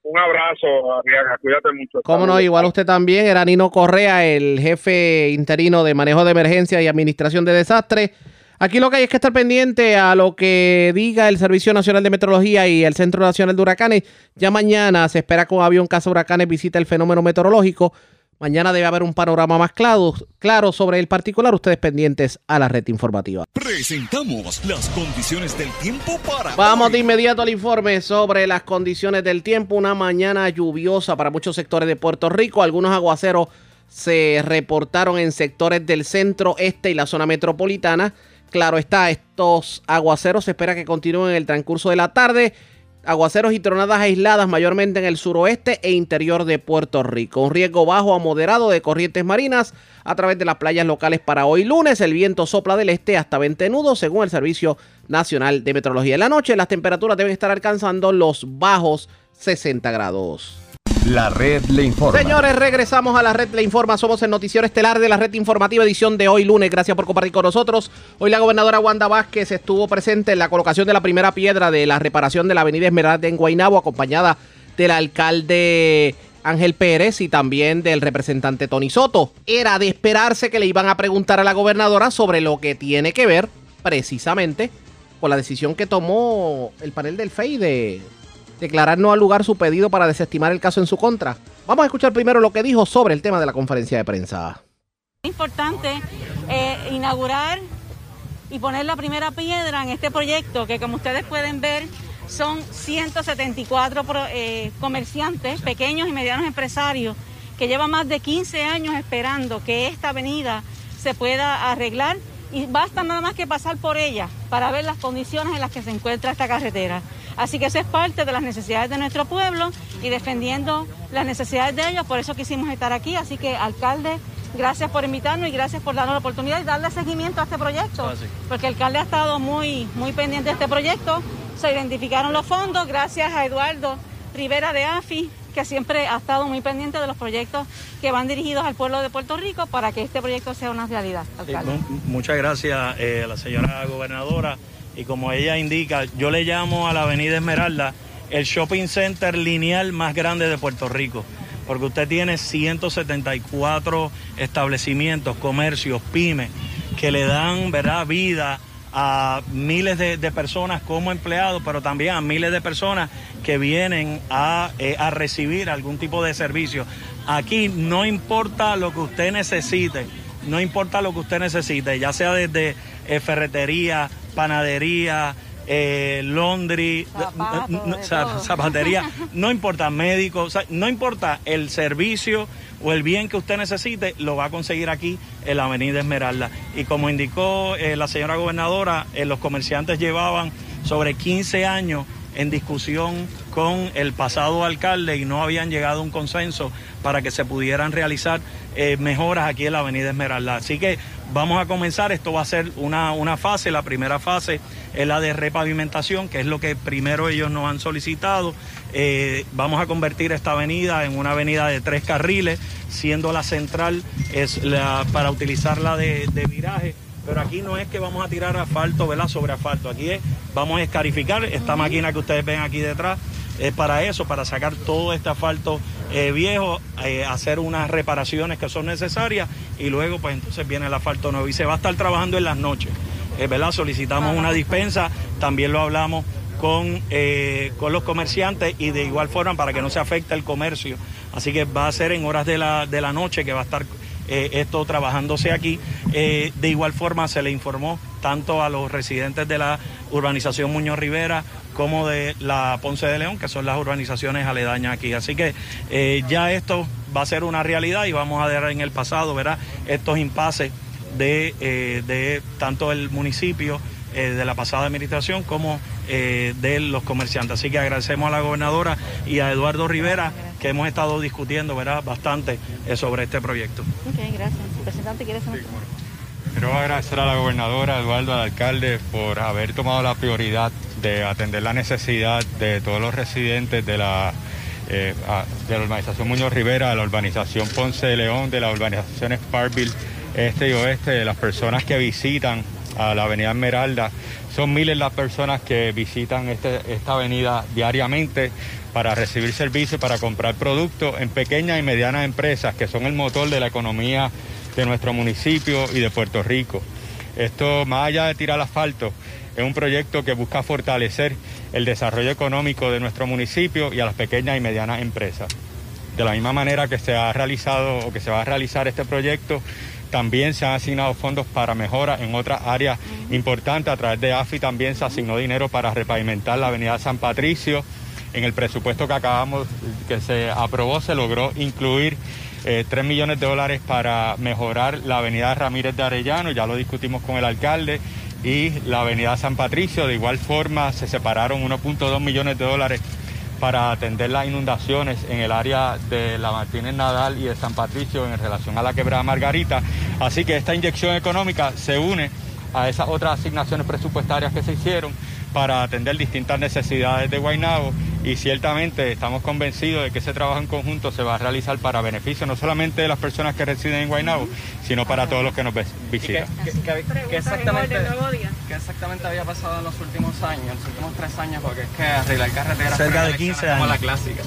Un abrazo, Arriaga. Cuídate mucho. Cómo no, igual usted también. Era Nino Correa, el jefe interino de manejo de emergencia y administración de desastres. Aquí lo que hay es que estar pendiente a lo que diga el Servicio Nacional de Meteorología y el Centro Nacional de Huracanes. Ya mañana se espera que un avión casa huracanes visite el fenómeno meteorológico. Mañana debe haber un panorama más claro, claro sobre el particular. Ustedes pendientes a la red informativa. Presentamos las condiciones del tiempo para. Vamos de inmediato al informe sobre las condiciones del tiempo. Una mañana lluviosa para muchos sectores de Puerto Rico. Algunos aguaceros se reportaron en sectores del centro, este y la zona metropolitana. Claro está, estos aguaceros se espera que continúen en el transcurso de la tarde. Aguaceros y tronadas aisladas mayormente en el suroeste e interior de Puerto Rico. Un riesgo bajo a moderado de corrientes marinas a través de las playas locales para hoy lunes. El viento sopla del este hasta 20 nudos según el Servicio Nacional de Meteorología. En la noche las temperaturas deben estar alcanzando los bajos 60 grados. La red le informa. Señores, regresamos a la red le informa. Somos el noticiero estelar de la red informativa edición de hoy lunes. Gracias por compartir con nosotros. Hoy la gobernadora Wanda Vázquez estuvo presente en la colocación de la primera piedra de la reparación de la avenida Esmeralda en Guaynabo, acompañada del alcalde Ángel Pérez y también del representante Tony Soto. Era de esperarse que le iban a preguntar a la gobernadora sobre lo que tiene que ver precisamente con la decisión que tomó el panel del FEI de declarar no al lugar su pedido para desestimar el caso en su contra. Vamos a escuchar primero lo que dijo sobre el tema de la conferencia de prensa. Es importante eh, inaugurar y poner la primera piedra en este proyecto que como ustedes pueden ver son 174 eh, comerciantes, pequeños y medianos empresarios que llevan más de 15 años esperando que esta avenida se pueda arreglar y basta nada más que pasar por ella para ver las condiciones en las que se encuentra esta carretera. Así que eso es parte de las necesidades de nuestro pueblo y defendiendo las necesidades de ellos, por eso quisimos estar aquí. Así que, alcalde, gracias por invitarnos y gracias por darnos la oportunidad y darle seguimiento a este proyecto, porque el alcalde ha estado muy, muy pendiente de este proyecto. Se identificaron los fondos gracias a Eduardo Rivera de AFI, que siempre ha estado muy pendiente de los proyectos que van dirigidos al pueblo de Puerto Rico para que este proyecto sea una realidad. Sí, mu- muchas gracias eh, a la señora gobernadora. Y como ella indica, yo le llamo a la Avenida Esmeralda el shopping center lineal más grande de Puerto Rico, porque usted tiene 174 establecimientos, comercios, pymes, que le dan ¿verdad? vida a miles de, de personas como empleados, pero también a miles de personas que vienen a, eh, a recibir algún tipo de servicio. Aquí no importa lo que usted necesite, no importa lo que usted necesite, ya sea desde eh, ferretería, panadería, eh, laundry, zapatería, no importa médico, o sea, no importa el servicio o el bien que usted necesite, lo va a conseguir aquí en la Avenida Esmeralda. Y como indicó eh, la señora gobernadora, eh, los comerciantes llevaban sobre 15 años en discusión con el pasado alcalde y no habían llegado a un consenso para que se pudieran realizar eh, mejoras aquí en la Avenida Esmeralda. Así que vamos a comenzar, esto va a ser una, una fase, la primera fase es la de repavimentación, que es lo que primero ellos nos han solicitado. Eh, vamos a convertir esta avenida en una avenida de tres carriles, siendo la central es la, para utilizarla de, de viraje. Pero aquí no es que vamos a tirar asfalto, ¿verdad? Sobre asfalto. Aquí es, vamos a escarificar. Esta máquina que ustedes ven aquí detrás es para eso, para sacar todo este asfalto eh, viejo, eh, hacer unas reparaciones que son necesarias y luego pues entonces viene el asfalto nuevo y se va a estar trabajando en las noches, eh, ¿verdad? Solicitamos una dispensa, también lo hablamos con, eh, con los comerciantes y de igual forma para que no se afecte el comercio. Así que va a ser en horas de la, de la noche que va a estar eh, esto trabajándose aquí. Eh, de igual forma se le informó tanto a los residentes de la urbanización Muñoz Rivera como de la Ponce de León, que son las urbanizaciones aledañas aquí. Así que eh, ya esto va a ser una realidad y vamos a ver en el pasado, ¿verdad? Estos impases de, eh, de tanto el municipio eh, de la pasada administración como eh, de los comerciantes. Así que agradecemos a la gobernadora y a Eduardo Rivera que hemos estado discutiendo ¿verdad? bastante eh, sobre este proyecto. Ok, gracias. Representante, ¿quieres hacer Quiero agradecer a la gobernadora, Eduardo, al alcalde, por haber tomado la prioridad de atender la necesidad de todos los residentes de la, eh, de la urbanización Muñoz Rivera, de la urbanización Ponce de León, de las urbanizaciones Parkville Este y Oeste, de las personas que visitan a la avenida Esmeralda. Son miles las personas que visitan este- esta avenida diariamente para recibir servicios, para comprar productos en pequeñas y medianas empresas que son el motor de la economía de nuestro municipio y de Puerto Rico. Esto, más allá de tirar asfalto, es un proyecto que busca fortalecer el desarrollo económico de nuestro municipio y a las pequeñas y medianas empresas. De la misma manera que se ha realizado o que se va a realizar este proyecto, también se han asignado fondos para mejoras en otras áreas importantes. A través de AFI también se asignó dinero para repavimentar la avenida San Patricio. En el presupuesto que acabamos, que se aprobó, se logró incluir eh, 3 millones de dólares para mejorar la avenida Ramírez de Arellano, ya lo discutimos con el alcalde, y la avenida San Patricio. De igual forma, se separaron 1.2 millones de dólares para atender las inundaciones en el área de la Martínez Nadal y de San Patricio en relación a la quebrada Margarita. Así que esta inyección económica se une a esas otras asignaciones presupuestarias que se hicieron para atender distintas necesidades de Guaynabo y ciertamente estamos convencidos de que ese trabajo en conjunto se va a realizar para beneficio no solamente de las personas que residen en Guaynabo, sino para todos los que nos visitan. ¿Qué, qué- qué exactamente, qué exactamente había pasado en los últimos años, en los últimos tres años? Porque es que arreglar carreteras Cerca de elecciones 15 es como años. la clásica.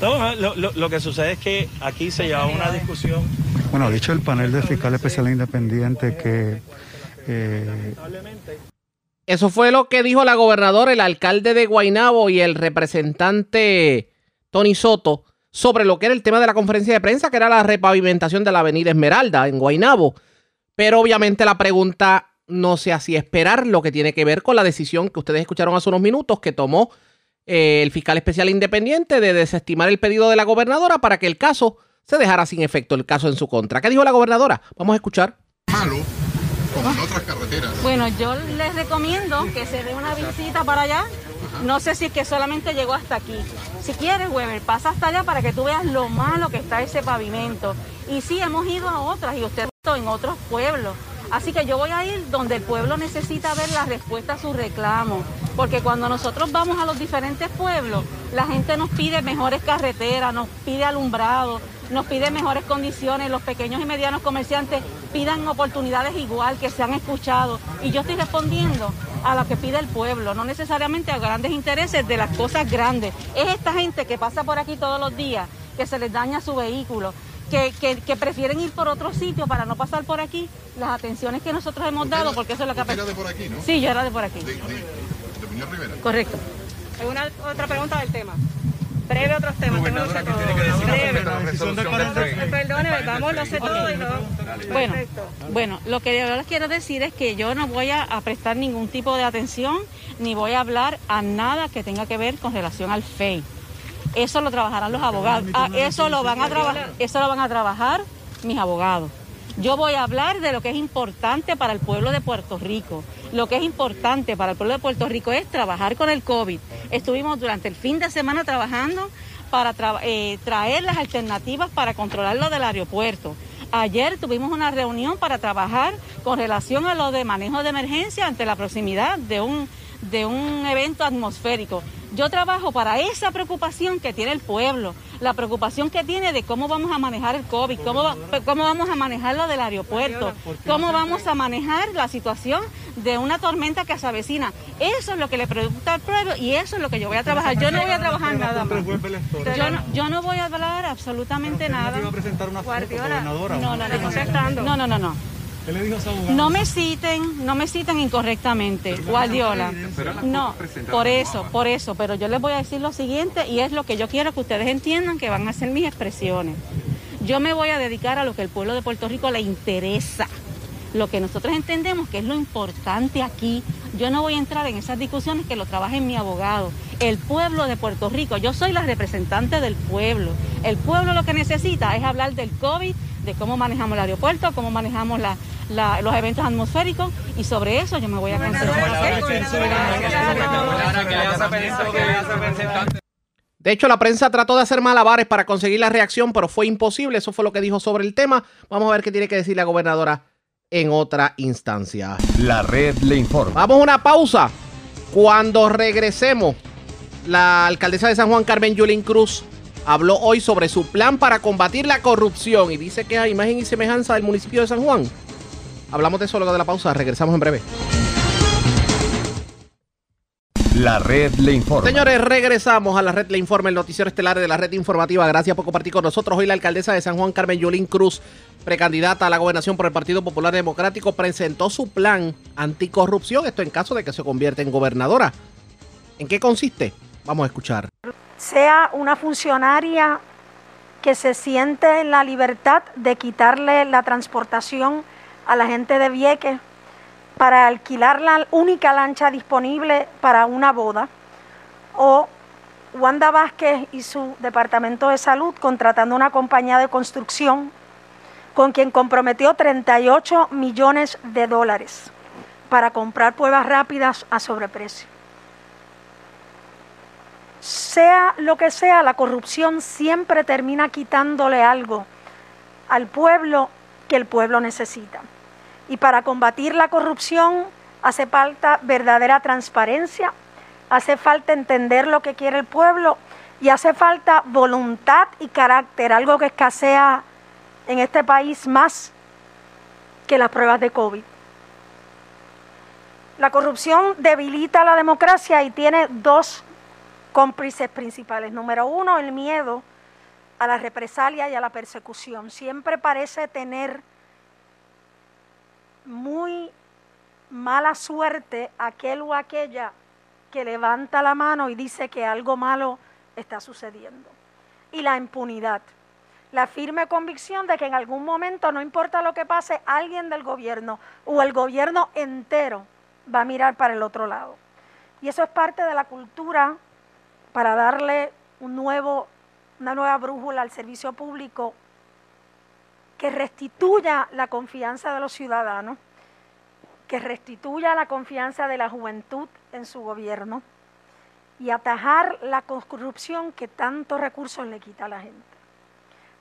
No, lo, lo- lo que sucede es que aquí se lleva una discusión Bueno, ha dicho el panel de fiscal especial independiente que eh, Eso fue lo que dijo la gobernadora, el alcalde de Guaynabo y el representante Tony Soto sobre lo que era el tema de la conferencia de prensa, que era la repavimentación de la avenida Esmeralda en Guaynabo. Pero obviamente la pregunta no se hacía esperar lo que tiene que ver con la decisión que ustedes escucharon hace unos minutos que tomó eh, el fiscal especial independiente de desestimar el pedido de la gobernadora para que el caso se dejara sin efecto, el caso en su contra. ¿Qué dijo la gobernadora? Vamos a escuchar. Como en otras carreteras. Bueno, yo les recomiendo que se dé una visita para allá No sé si es que solamente llegó hasta aquí. Si quieres, Weber, pasa hasta allá para que tú veas lo malo que está ese pavimento. Y sí, hemos ido a otras y usted en otros pueblos. Así que yo voy a ir donde el pueblo necesita ver la respuesta a sus reclamos. Porque cuando nosotros vamos a los diferentes pueblos, la gente nos pide mejores carreteras, nos pide alumbrado, nos pide mejores condiciones. Los pequeños y medianos comerciantes pidan oportunidades igual, que sean escuchados. Y yo estoy respondiendo a lo que pide el pueblo, no necesariamente a grandes intereses de las cosas grandes. Es esta gente que pasa por aquí todos los días, que se les daña su vehículo, que, que, que prefieren ir por otro sitio para no pasar por aquí, las atenciones que nosotros hemos dado, porque eso es lo que ha era de por aquí, ¿no? Sí, yo era de por aquí. De, de, de Muñoz Rivera. Correcto. ¿Alguna otra pregunta del tema? Breve otros temas, tengo no sé todo. Breve. Eh, Perdóneme, vamos, no sé todo y no. Bueno, Perfecto. bueno, lo que yo les quiero decir es que yo no voy a, a prestar ningún tipo de atención ni voy a hablar a nada que tenga que ver con relación al FEI. Eso lo trabajarán los abogados. Ah, eso lo van a trabajar, eso lo van a trabajar mis abogados. Yo voy a hablar de lo que es importante para el pueblo de Puerto Rico. Lo que es importante para el pueblo de Puerto Rico es trabajar con el COVID. Estuvimos durante el fin de semana trabajando para tra- eh, traer las alternativas para controlar lo del aeropuerto. Ayer tuvimos una reunión para trabajar con relación a lo de manejo de emergencia ante la proximidad de un, de un evento atmosférico. Yo trabajo para esa preocupación que tiene el pueblo, la preocupación que tiene de cómo vamos a manejar el COVID, cómo, va- cómo vamos a manejar lo del aeropuerto, cómo vamos a manejar la situación de una tormenta que se avecina. Eso es lo que le preocupa al pueblo y eso es lo que yo voy a trabajar. Yo no voy a trabajar nada más. Yo no, yo no voy a hablar absolutamente nada. No, no, no, no, no, no, no, no. ¿Qué le dijo a su abogado? No me citen, no me citen incorrectamente, Guardiola. No, por eso, por eso, pero yo les voy a decir lo siguiente y es lo que yo quiero que ustedes entiendan que van a ser mis expresiones. Yo me voy a dedicar a lo que el pueblo de Puerto Rico le interesa, lo que nosotros entendemos que es lo importante aquí. Yo no voy a entrar en esas discusiones que lo trabajen mi abogado. El pueblo de Puerto Rico, yo soy la representante del pueblo. El pueblo lo que necesita es hablar del COVID, de cómo manejamos el aeropuerto, cómo manejamos la- la- los eventos atmosféricos y sobre eso yo me voy a concentrar. De hecho, la prensa trató de hacer malabares para conseguir la reacción, pero fue imposible. Eso fue lo que dijo sobre el tema. Vamos a ver qué tiene que decir la gobernadora en otra instancia. La red le informa. Vamos a una pausa. Cuando regresemos, la alcaldesa de San Juan, Carmen Yulín Cruz, habló hoy sobre su plan para combatir la corrupción y dice que hay imagen y semejanza del municipio de San Juan. Hablamos de eso luego de la pausa. Regresamos en breve. La red le informa. Señores, regresamos a la red Le Informa, el noticiero estelar de la red informativa. Gracias por compartir con nosotros. Hoy la alcaldesa de San Juan, Carmen Yulín Cruz, precandidata a la gobernación por el Partido Popular Democrático, presentó su plan anticorrupción. Esto en caso de que se convierta en gobernadora. ¿En qué consiste? Vamos a escuchar. sea una funcionaria que se siente en la libertad de quitarle la transportación a la gente de Vieques para alquilar la única lancha disponible para una boda, o Wanda Vázquez y su departamento de salud contratando una compañía de construcción con quien comprometió 38 millones de dólares para comprar pruebas rápidas a sobreprecio sea lo que sea, la corrupción siempre termina quitándole algo al pueblo que el pueblo necesita. Y para combatir la corrupción hace falta verdadera transparencia, hace falta entender lo que quiere el pueblo y hace falta voluntad y carácter, algo que escasea en este país más que las pruebas de COVID. La corrupción debilita la democracia y tiene dos cómplices principales. Número uno, el miedo a la represalia y a la persecución. Siempre parece tener muy mala suerte aquel o aquella que levanta la mano y dice que algo malo está sucediendo. Y la impunidad. La firme convicción de que en algún momento, no importa lo que pase, alguien del gobierno o el gobierno entero va a mirar para el otro lado. Y eso es parte de la cultura para darle un nuevo, una nueva brújula al servicio público que restituya la confianza de los ciudadanos, que restituya la confianza de la juventud en su gobierno y atajar la corrupción que tantos recursos le quita a la gente.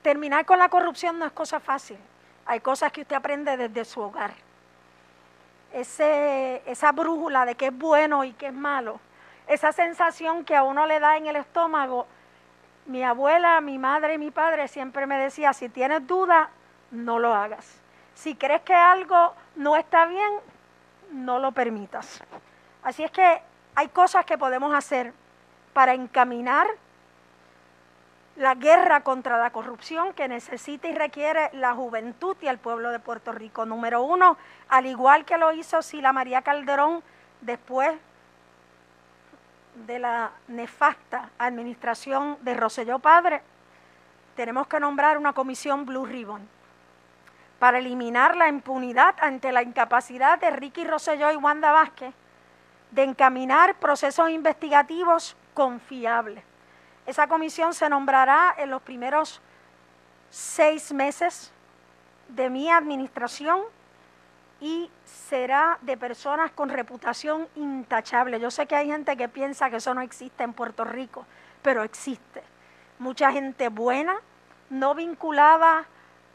Terminar con la corrupción no es cosa fácil. Hay cosas que usted aprende desde su hogar. Ese, esa brújula de qué es bueno y qué es malo, esa sensación que a uno le da en el estómago. Mi abuela, mi madre y mi padre siempre me decía, si tienes duda, no lo hagas. Si crees que algo no está bien, no lo permitas. Así es que hay cosas que podemos hacer para encaminar la guerra contra la corrupción que necesita y requiere la juventud y el pueblo de Puerto Rico. Número uno, al igual que lo hizo Sila María Calderón después de la nefasta administración de Roselló Padre, tenemos que nombrar una comisión Blue Ribbon para eliminar la impunidad ante la incapacidad de Ricky Rosselló y Wanda Vázquez de encaminar procesos investigativos confiables. Esa comisión se nombrará en los primeros seis meses de mi administración y será de personas con reputación intachable. Yo sé que hay gente que piensa que eso no existe en Puerto Rico, pero existe. Mucha gente buena, no vinculada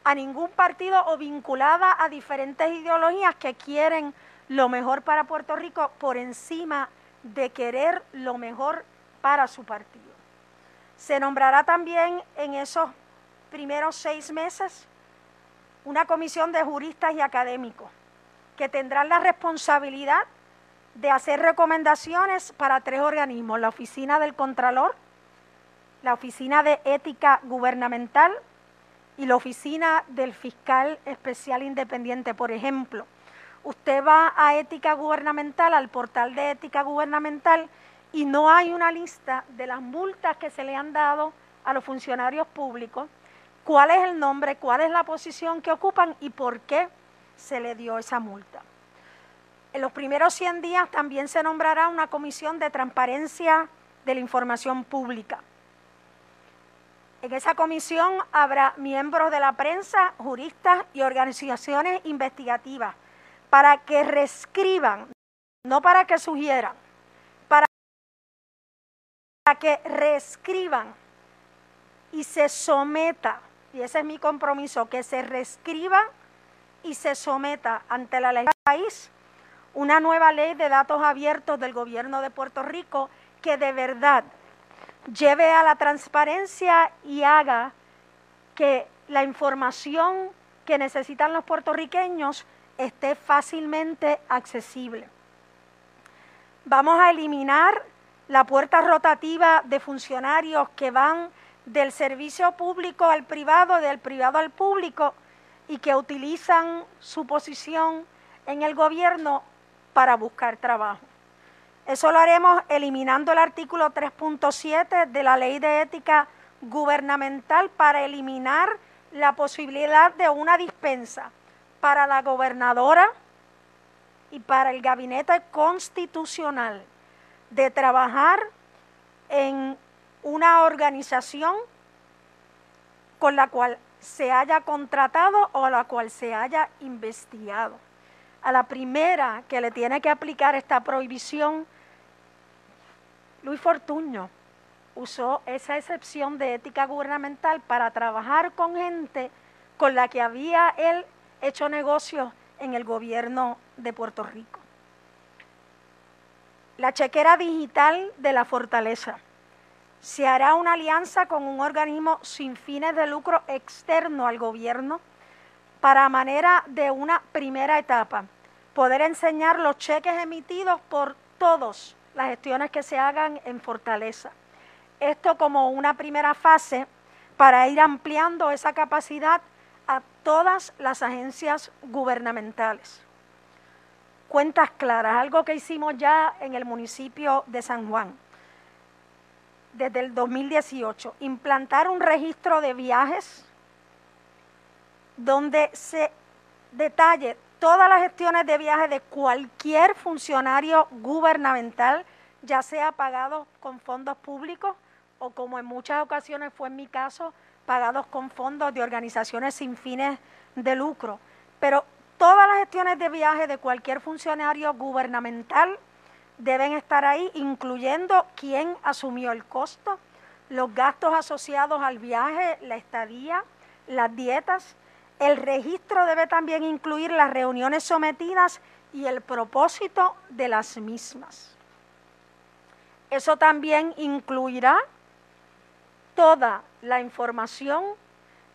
a ningún partido o vinculada a diferentes ideologías que quieren lo mejor para Puerto Rico por encima de querer lo mejor para su partido. Se nombrará también en esos primeros seis meses una comisión de juristas y académicos que tendrán la responsabilidad de hacer recomendaciones para tres organismos, la Oficina del Contralor, la Oficina de Ética Gubernamental y la Oficina del Fiscal Especial Independiente. Por ejemplo, usted va a Ética Gubernamental, al portal de Ética Gubernamental, y no hay una lista de las multas que se le han dado a los funcionarios públicos, cuál es el nombre, cuál es la posición que ocupan y por qué se le dio esa multa. En los primeros 100 días también se nombrará una comisión de transparencia de la información pública. En esa comisión habrá miembros de la prensa, juristas y organizaciones investigativas para que reescriban, no para que sugieran, para que reescriban y se someta, y ese es mi compromiso, que se reescriba y se someta ante la ley del país una nueva ley de datos abiertos del gobierno de Puerto Rico que de verdad lleve a la transparencia y haga que la información que necesitan los puertorriqueños esté fácilmente accesible. Vamos a eliminar la puerta rotativa de funcionarios que van del servicio público al privado, del privado al público y que utilizan su posición en el gobierno para buscar trabajo. Eso lo haremos eliminando el artículo 3.7 de la Ley de Ética Gubernamental para eliminar la posibilidad de una dispensa para la gobernadora y para el gabinete constitucional de trabajar en una organización con la cual se haya contratado o la cual se haya investigado. A la primera que le tiene que aplicar esta prohibición, Luis Fortuño usó esa excepción de ética gubernamental para trabajar con gente con la que había él hecho negocios en el gobierno de Puerto Rico. La chequera digital de la fortaleza se hará una alianza con un organismo sin fines de lucro externo al gobierno para manera de una primera etapa, poder enseñar los cheques emitidos por todas las gestiones que se hagan en Fortaleza. Esto como una primera fase para ir ampliando esa capacidad a todas las agencias gubernamentales. Cuentas claras, algo que hicimos ya en el municipio de San Juan desde el 2018, implantar un registro de viajes donde se detalle todas las gestiones de viaje de cualquier funcionario gubernamental, ya sea pagado con fondos públicos o como en muchas ocasiones fue en mi caso, pagados con fondos de organizaciones sin fines de lucro. Pero todas las gestiones de viaje de cualquier funcionario gubernamental deben estar ahí, incluyendo quién asumió el costo, los gastos asociados al viaje, la estadía, las dietas. El registro debe también incluir las reuniones sometidas y el propósito de las mismas. Eso también incluirá toda la información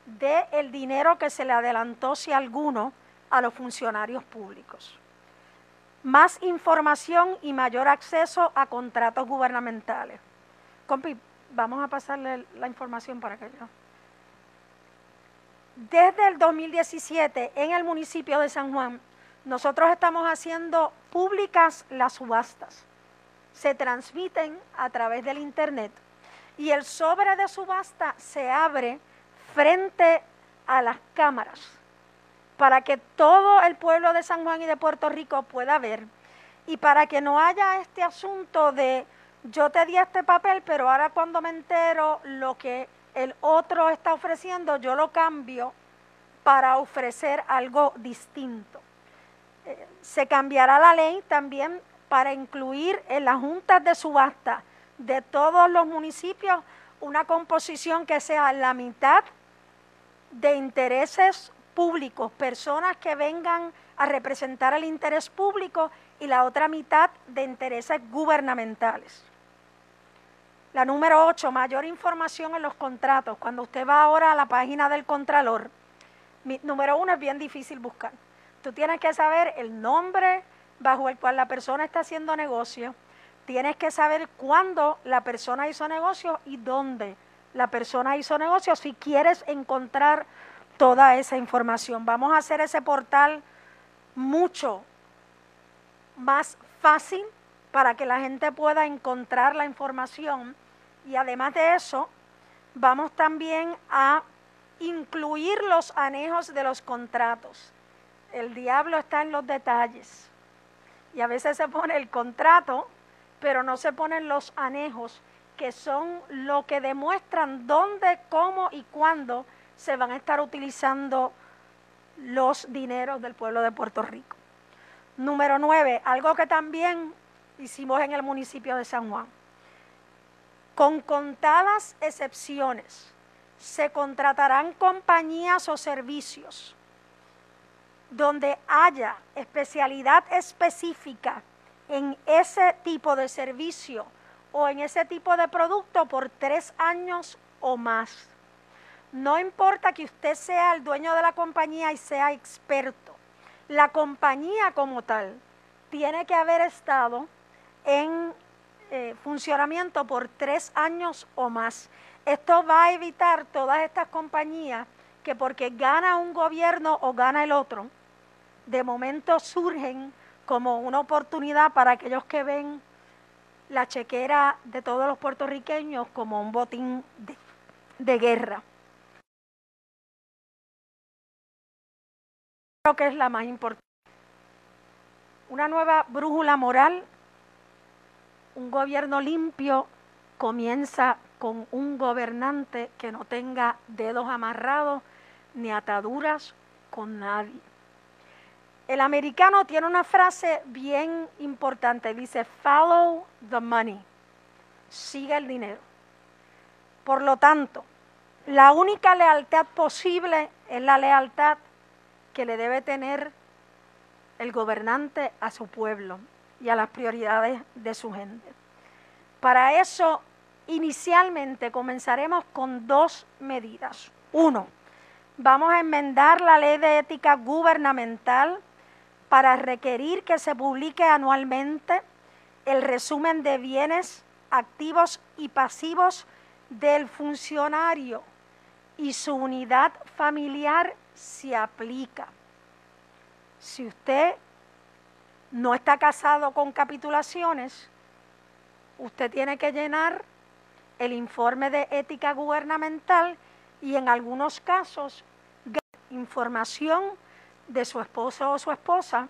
del dinero que se le adelantó, si alguno, a los funcionarios públicos. Más información y mayor acceso a contratos gubernamentales. Compi, vamos a pasarle la información para que yo. Desde el 2017, en el municipio de San Juan, nosotros estamos haciendo públicas las subastas. Se transmiten a través del Internet y el sobre de subasta se abre frente a las cámaras para que todo el pueblo de San Juan y de Puerto Rico pueda ver y para que no haya este asunto de yo te di este papel, pero ahora cuando me entero lo que el otro está ofreciendo, yo lo cambio para ofrecer algo distinto. Eh, se cambiará la ley también para incluir en las juntas de subasta de todos los municipios una composición que sea la mitad de intereses públicos, personas que vengan a representar el interés público y la otra mitad de intereses gubernamentales. La número 8, mayor información en los contratos. Cuando usted va ahora a la página del Contralor, número uno es bien difícil buscar. Tú tienes que saber el nombre bajo el cual la persona está haciendo negocio, tienes que saber cuándo la persona hizo negocio y dónde la persona hizo negocio si quieres encontrar toda esa información. Vamos a hacer ese portal mucho más fácil para que la gente pueda encontrar la información y además de eso vamos también a incluir los anejos de los contratos. El diablo está en los detalles. Y a veces se pone el contrato, pero no se ponen los anejos, que son lo que demuestran dónde, cómo y cuándo se van a estar utilizando los dineros del pueblo de Puerto Rico. Número nueve, algo que también hicimos en el municipio de San Juan. Con contadas excepciones, se contratarán compañías o servicios donde haya especialidad específica en ese tipo de servicio o en ese tipo de producto por tres años o más. No importa que usted sea el dueño de la compañía y sea experto. La compañía como tal tiene que haber estado en eh, funcionamiento por tres años o más. Esto va a evitar todas estas compañías que porque gana un gobierno o gana el otro, de momento surgen como una oportunidad para aquellos que ven la chequera de todos los puertorriqueños como un botín de, de guerra. Creo que es la más importante. Una nueva brújula moral un gobierno limpio comienza con un gobernante que no tenga dedos amarrados ni ataduras con nadie. El americano tiene una frase bien importante, dice, follow the money, sigue el dinero. Por lo tanto, la única lealtad posible es la lealtad que le debe tener el gobernante a su pueblo y a las prioridades de su gente. Para eso, inicialmente comenzaremos con dos medidas. Uno, vamos a enmendar la ley de ética gubernamental para requerir que se publique anualmente el resumen de bienes activos y pasivos del funcionario y su unidad familiar se aplica. Si usted no está casado con capitulaciones, usted tiene que llenar el informe de ética gubernamental y en algunos casos información de su esposo o su esposa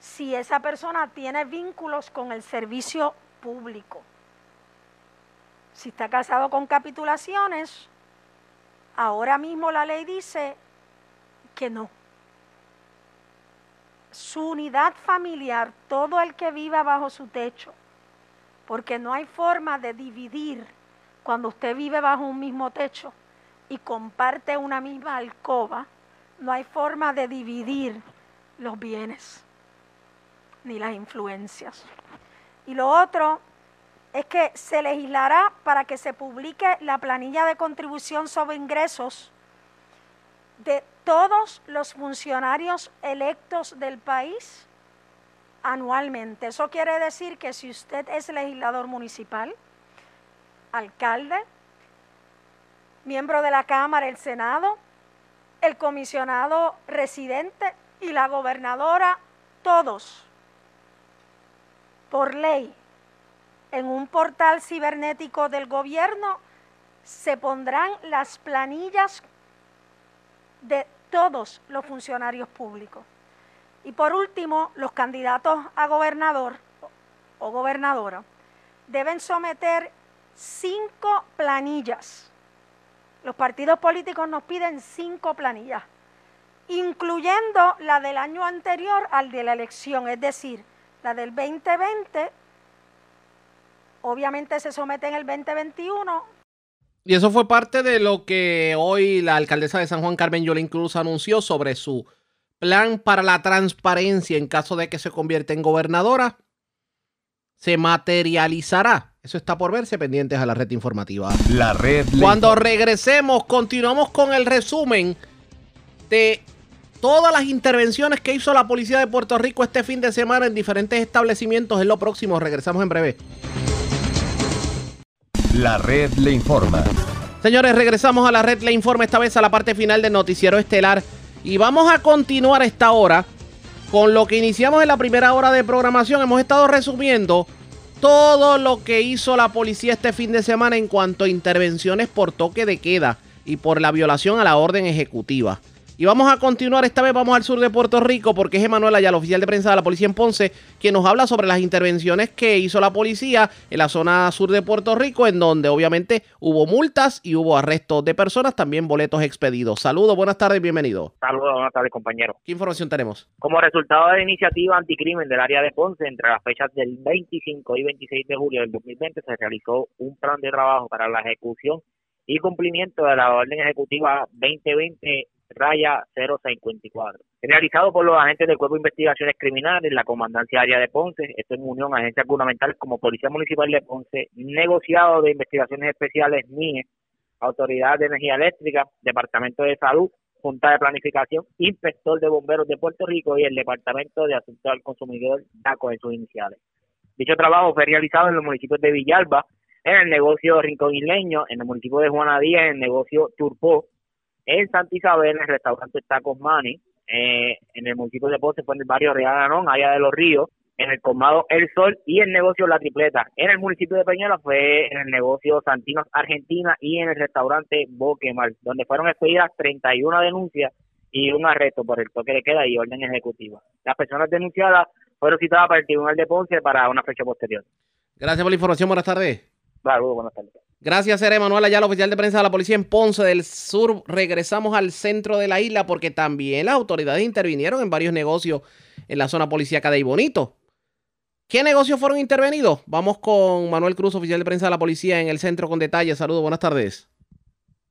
si esa persona tiene vínculos con el servicio público. Si está casado con capitulaciones, ahora mismo la ley dice que no su unidad familiar, todo el que viva bajo su techo, porque no hay forma de dividir cuando usted vive bajo un mismo techo y comparte una misma alcoba, no hay forma de dividir los bienes ni las influencias. Y lo otro es que se legislará para que se publique la planilla de contribución sobre ingresos de todos los funcionarios electos del país anualmente. Eso quiere decir que si usted es legislador municipal, alcalde, miembro de la Cámara, el Senado, el comisionado residente y la gobernadora, todos, por ley, en un portal cibernético del gobierno, se pondrán las planillas de todos los funcionarios públicos. Y por último, los candidatos a gobernador o gobernadora deben someter cinco planillas. Los partidos políticos nos piden cinco planillas, incluyendo la del año anterior al de la elección, es decir, la del 2020, obviamente se somete en el 2021, y eso fue parte de lo que hoy la alcaldesa de San Juan Carmen Yolín Cruz anunció sobre su plan para la transparencia en caso de que se convierta en gobernadora. Se materializará. Eso está por verse pendientes a la red informativa. La red. Cuando regresemos, continuamos con el resumen de todas las intervenciones que hizo la policía de Puerto Rico este fin de semana en diferentes establecimientos. En lo próximo, regresamos en breve. La red le informa. Señores, regresamos a la red le informa, esta vez a la parte final del noticiero estelar. Y vamos a continuar esta hora con lo que iniciamos en la primera hora de programación. Hemos estado resumiendo todo lo que hizo la policía este fin de semana en cuanto a intervenciones por toque de queda y por la violación a la orden ejecutiva. Y vamos a continuar, esta vez vamos al sur de Puerto Rico porque es Emanuel Ayala, oficial de prensa de la policía en Ponce, quien nos habla sobre las intervenciones que hizo la policía en la zona sur de Puerto Rico, en donde obviamente hubo multas y hubo arrestos de personas, también boletos expedidos. Saludos, buenas tardes, bienvenido. Saludos, buenas tardes, compañero. ¿Qué información tenemos? Como resultado de la iniciativa anticrimen del área de Ponce, entre las fechas del 25 y 26 de julio del 2020 se realizó un plan de trabajo para la ejecución y cumplimiento de la orden ejecutiva 2020 raya 054, realizado por los agentes del Cuerpo de Investigaciones Criminales, la Comandancia Área de Ponce, esto en unión a agencias gubernamentales como Policía Municipal de Ponce, negociado de Investigaciones Especiales MIE, Autoridad de Energía Eléctrica, Departamento de Salud, Junta de Planificación, Inspector de Bomberos de Puerto Rico y el Departamento de Asuntos al Consumidor DACO en sus iniciales. Dicho trabajo fue realizado en los municipios de Villalba, en el negocio Rincón Isleño, en el municipio de Juana Díaz, en el negocio Turpó, en Santa Isabel, en el restaurante Tacos Mani, eh, en el municipio de Ponce, fue en el barrio Real Anón, allá de los ríos, en el colmado El Sol y el negocio La Tripleta. En el municipio de Peñuela fue en el negocio Santinos Argentina y en el restaurante Boquemal, donde fueron expedidas 31 denuncias y un arresto por el toque de queda y orden ejecutiva. Las personas denunciadas fueron citadas para el Tribunal de Ponce para una fecha posterior. Gracias por la información, buenas tardes. Saludos, buenas tardes. Gracias, ser Emanuel Ayala, oficial de prensa de la policía en Ponce del Sur. Regresamos al centro de la isla porque también las autoridades intervinieron en varios negocios en la zona policíaca de Ibonito. ¿Qué negocios fueron intervenidos? Vamos con Manuel Cruz, oficial de prensa de la policía en el centro con detalles. Saludos, buenas tardes.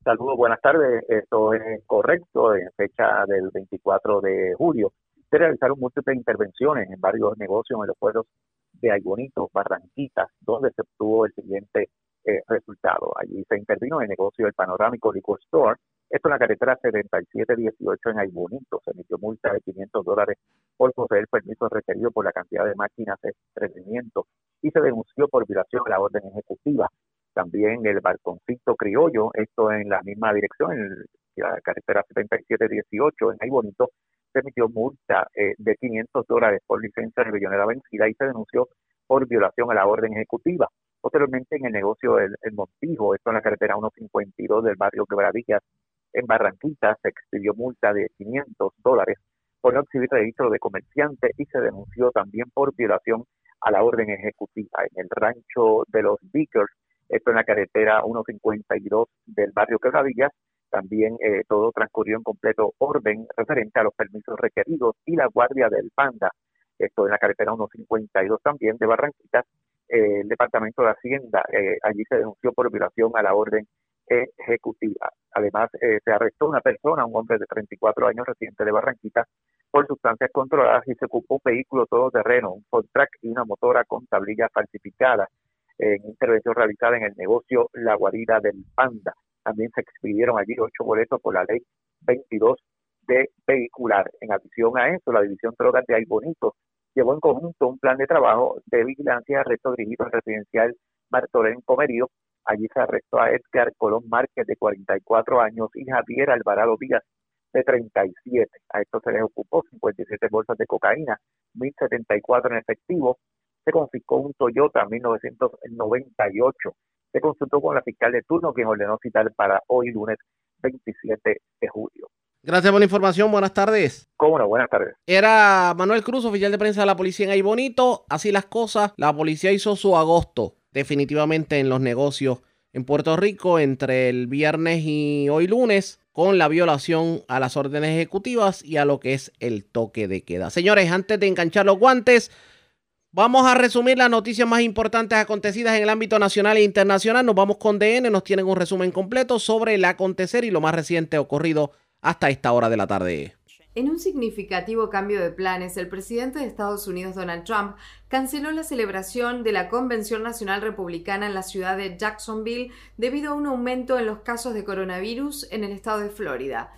Saludos, buenas tardes. Esto es correcto. En fecha del 24 de julio se realizaron múltiples intervenciones en varios negocios en los pueblos de Aybonito, Barranquitas, donde se obtuvo el siguiente eh, resultado. Allí se intervino el negocio del Panorámico Liquor Store. Esto en la carretera 7718 en Aybonito. Se emitió multa de 500 dólares por poseer permisos requeridos por la cantidad de máquinas de entretenimiento y se denunció por violación a la orden ejecutiva. También el balconcito criollo, esto en la misma dirección, en la carretera 7718 en Aybonito, se emitió multa eh, de 500 dólares por licencia de billonera vencida y se denunció por violación a la orden ejecutiva. Posteriormente, en el negocio El, el Montijo, esto en la carretera 152 del barrio Quebradillas, en Barranquita, se expidió multa de 500 dólares por no exhibir registro de comerciante y se denunció también por violación a la orden ejecutiva. En el rancho de los Vickers, esto en la carretera 152 del barrio Quebradillas, También eh, todo transcurrió en completo orden referente a los permisos requeridos y la guardia del Panda. Esto en la carretera 152 también de Barranquitas. Eh, el Departamento de Hacienda eh, allí se denunció por violación a la orden ejecutiva. Además, se arrestó una persona, un hombre de 34 años residente de Barranquitas, por sustancias controladas y se ocupó un vehículo todoterreno, un Ford Track y una motora con tablilla falsificada en intervención realizada en el negocio La Guarida del Panda. También se expidieron allí ocho boletos por la ley 22 de vehicular. En adición a eso, la División Drogas de Ay Bonito llevó en conjunto un plan de trabajo de vigilancia y arresto dirigido al residencial Martorén Comerío. Allí se arrestó a Edgar Colón Márquez, de 44 años, y Javier Alvarado Díaz, de 37. A esto se les ocupó 57 bolsas de cocaína, 1074 en efectivo. Se confiscó un Toyota 1998 se consultó con la fiscal de turno, quien ordenó citar para hoy lunes 27 de julio. Gracias por la información. Buenas tardes. Cómo no, buenas tardes. Era Manuel Cruz, oficial de prensa de la policía en Ahí Bonito. Así las cosas. La policía hizo su agosto definitivamente en los negocios en Puerto Rico entre el viernes y hoy lunes con la violación a las órdenes ejecutivas y a lo que es el toque de queda. Señores, antes de enganchar los guantes, Vamos a resumir las noticias más importantes acontecidas en el ámbito nacional e internacional. Nos vamos con DN, nos tienen un resumen completo sobre el acontecer y lo más reciente ocurrido hasta esta hora de la tarde. En un significativo cambio de planes, el presidente de Estados Unidos, Donald Trump, canceló la celebración de la Convención Nacional Republicana en la ciudad de Jacksonville debido a un aumento en los casos de coronavirus en el estado de Florida.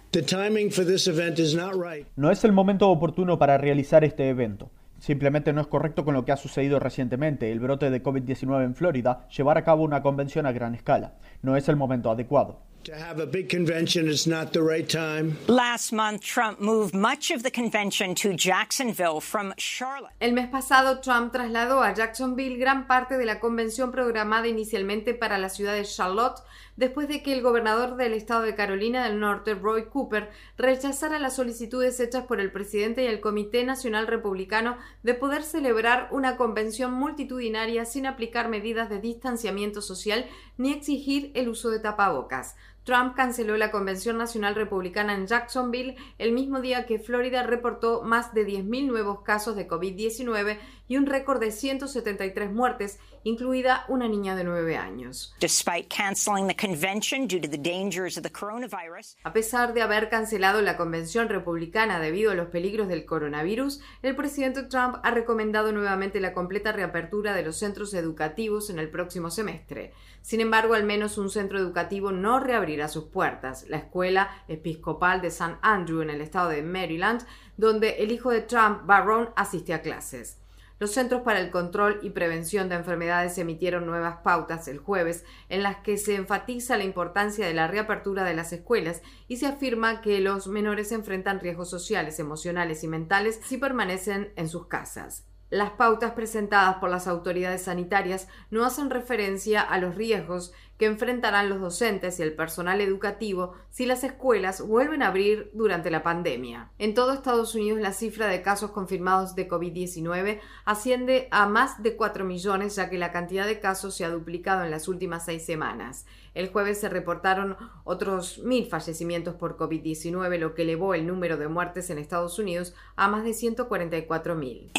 No es el momento oportuno para realizar este evento. Simplemente no es correcto con lo que ha sucedido recientemente, el brote de COVID-19 en Florida, llevar a cabo una convención a gran escala. No es el momento adecuado. To have a big convention is not the right time. Last month, Trump moved much of the convention to Jacksonville from Charlotte. El mes pasado, Trump trasladó a Jacksonville gran parte de la convención programada inicialmente para la ciudad de Charlotte, después de que el gobernador del estado de Carolina del Norte, Roy Cooper, rechazara las solicitudes hechas por el presidente y el Comité Nacional Republicano de poder celebrar una convención multitudinaria sin aplicar medidas de distanciamiento social ni exigir el uso de tapabocas. Trump canceló la Convención Nacional Republicana en Jacksonville el mismo día que Florida reportó más de 10.000 nuevos casos de COVID-19 y un récord de 173 muertes, incluida una niña de 9 años. A pesar de haber cancelado la convención republicana debido a los peligros del coronavirus, el presidente Trump ha recomendado nuevamente la completa reapertura de los centros educativos en el próximo semestre. Sin embargo, al menos un centro educativo no reabrirá sus puertas, la Escuela Episcopal de St. Andrew en el estado de Maryland, donde el hijo de Trump, Barron, asiste a clases. Los Centros para el Control y Prevención de Enfermedades emitieron nuevas pautas el jueves en las que se enfatiza la importancia de la reapertura de las escuelas y se afirma que los menores enfrentan riesgos sociales, emocionales y mentales si permanecen en sus casas. Las pautas presentadas por las autoridades sanitarias no hacen referencia a los riesgos que enfrentarán los docentes y el personal educativo si las escuelas vuelven a abrir durante la pandemia. En todo Estados Unidos la cifra de casos confirmados de COVID-19 asciende a más de 4 millones ya que la cantidad de casos se ha duplicado en las últimas seis semanas. El jueves se reportaron otros mil fallecimientos por COVID-19, lo que elevó el número de muertes en Estados Unidos a más de 144 mil.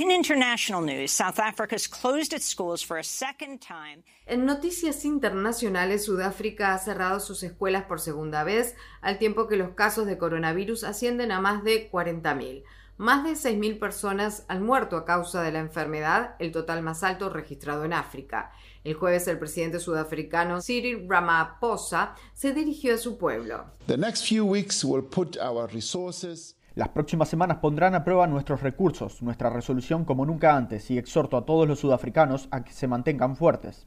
En noticias internacionales, Sudáfrica ha cerrado sus escuelas por segunda vez, al tiempo que los casos de coronavirus ascienden a más de 40 mil. Más de 6.000 personas han muerto a causa de la enfermedad, el total más alto registrado en África. El jueves el presidente sudafricano Cyril Ramaphosa se dirigió a su pueblo. Las próximas semanas pondrán a prueba nuestros recursos, nuestra resolución como nunca antes y exhorto a todos los sudafricanos a que se mantengan fuertes.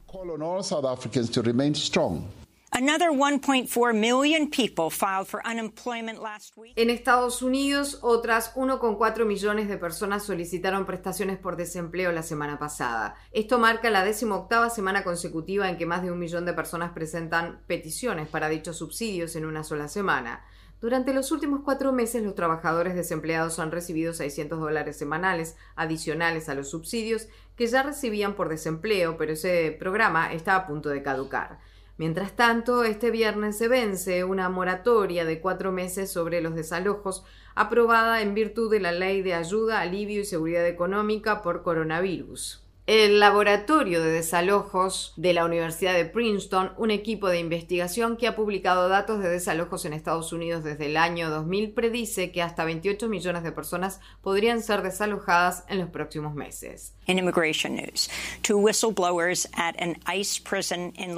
En Estados Unidos, otras 1,4 millones de personas solicitaron prestaciones por desempleo la semana pasada. Esto marca la octava semana consecutiva en que más de un millón de personas presentan peticiones para dichos subsidios en una sola semana. Durante los últimos cuatro meses, los trabajadores desempleados han recibido 600 dólares semanales adicionales a los subsidios que ya recibían por desempleo, pero ese programa está a punto de caducar. Mientras tanto, este viernes se vence una moratoria de cuatro meses sobre los desalojos aprobada en virtud de la Ley de Ayuda, Alivio y Seguridad Económica por Coronavirus. El Laboratorio de Desalojos de la Universidad de Princeton, un equipo de investigación que ha publicado datos de desalojos en Estados Unidos desde el año 2000, predice que hasta 28 millones de personas podrían ser desalojadas en los próximos meses. In immigration news, two whistleblowers at an ICE prison in.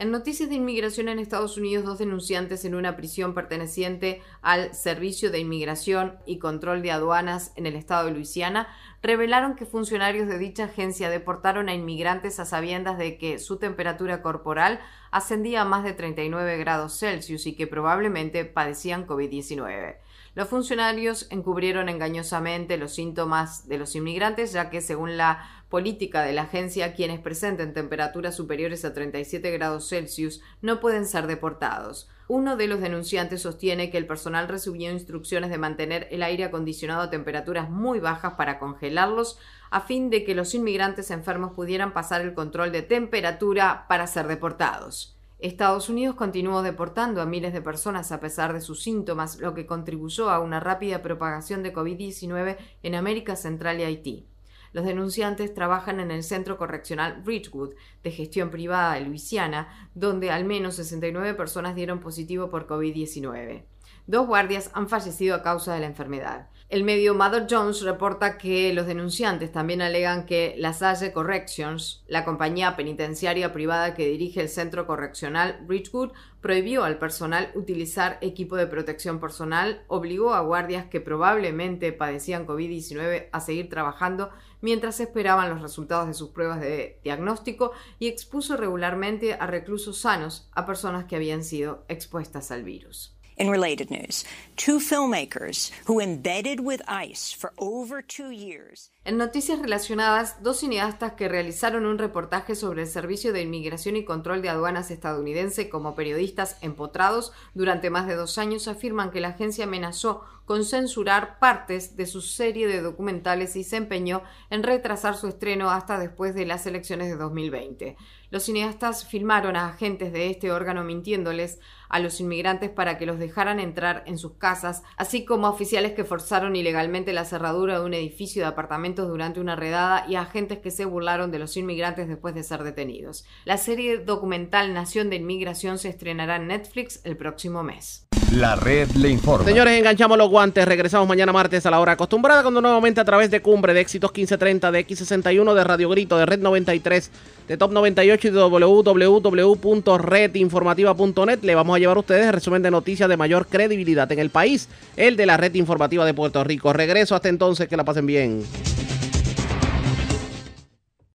En noticias de inmigración en Estados Unidos, dos denunciantes en una prisión perteneciente al Servicio de Inmigración y Control de Aduanas en el estado de Luisiana revelaron que funcionarios de dicha agencia deportaron a inmigrantes a sabiendas de que su temperatura corporal ascendía a más de 39 grados Celsius y que probablemente padecían COVID-19. Los funcionarios encubrieron engañosamente los síntomas de los inmigrantes, ya que según la política de la agencia, quienes presenten temperaturas superiores a 37 grados Celsius no pueden ser deportados. Uno de los denunciantes sostiene que el personal recibió instrucciones de mantener el aire acondicionado a temperaturas muy bajas para congelarlos, a fin de que los inmigrantes enfermos pudieran pasar el control de temperatura para ser deportados. Estados Unidos continuó deportando a miles de personas a pesar de sus síntomas, lo que contribuyó a una rápida propagación de COVID-19 en América Central y Haití. Los denunciantes trabajan en el Centro Correccional Ridgewood, de gestión privada de Luisiana, donde al menos 69 personas dieron positivo por COVID-19. Dos guardias han fallecido a causa de la enfermedad. El medio Mother Jones reporta que los denunciantes también alegan que la Salle Corrections, la compañía penitenciaria privada que dirige el centro correccional Ridgewood, prohibió al personal utilizar equipo de protección personal, obligó a guardias que probablemente padecían COVID-19 a seguir trabajando mientras esperaban los resultados de sus pruebas de diagnóstico y expuso regularmente a reclusos sanos a personas que habían sido expuestas al virus. In related news, two filmmakers who embedded with ICE for over two years. En noticias relacionadas, dos cineastas que realizaron un reportaje sobre el Servicio de Inmigración y Control de Aduanas estadounidense como periodistas empotrados durante más de dos años afirman que la agencia amenazó con censurar partes de su serie de documentales y se empeñó en retrasar su estreno hasta después de las elecciones de 2020. Los cineastas filmaron a agentes de este órgano mintiéndoles a los inmigrantes para que los dejaran entrar en sus casas, así como a oficiales que forzaron ilegalmente la cerradura de un edificio de apartamentos durante una redada y agentes que se burlaron de los inmigrantes después de ser detenidos. La serie documental Nación de Inmigración se estrenará en Netflix el próximo mes. La red le informa. Señores, enganchamos los guantes. Regresamos mañana martes a la hora acostumbrada, cuando nuevamente a través de Cumbre, de Éxitos 1530, de X61, de Radio Grito, de Red 93, de Top 98 y de www.redinformativa.net le vamos a llevar a ustedes el resumen de noticias de mayor credibilidad en el país, el de la Red Informativa de Puerto Rico. Regreso hasta entonces, que la pasen bien.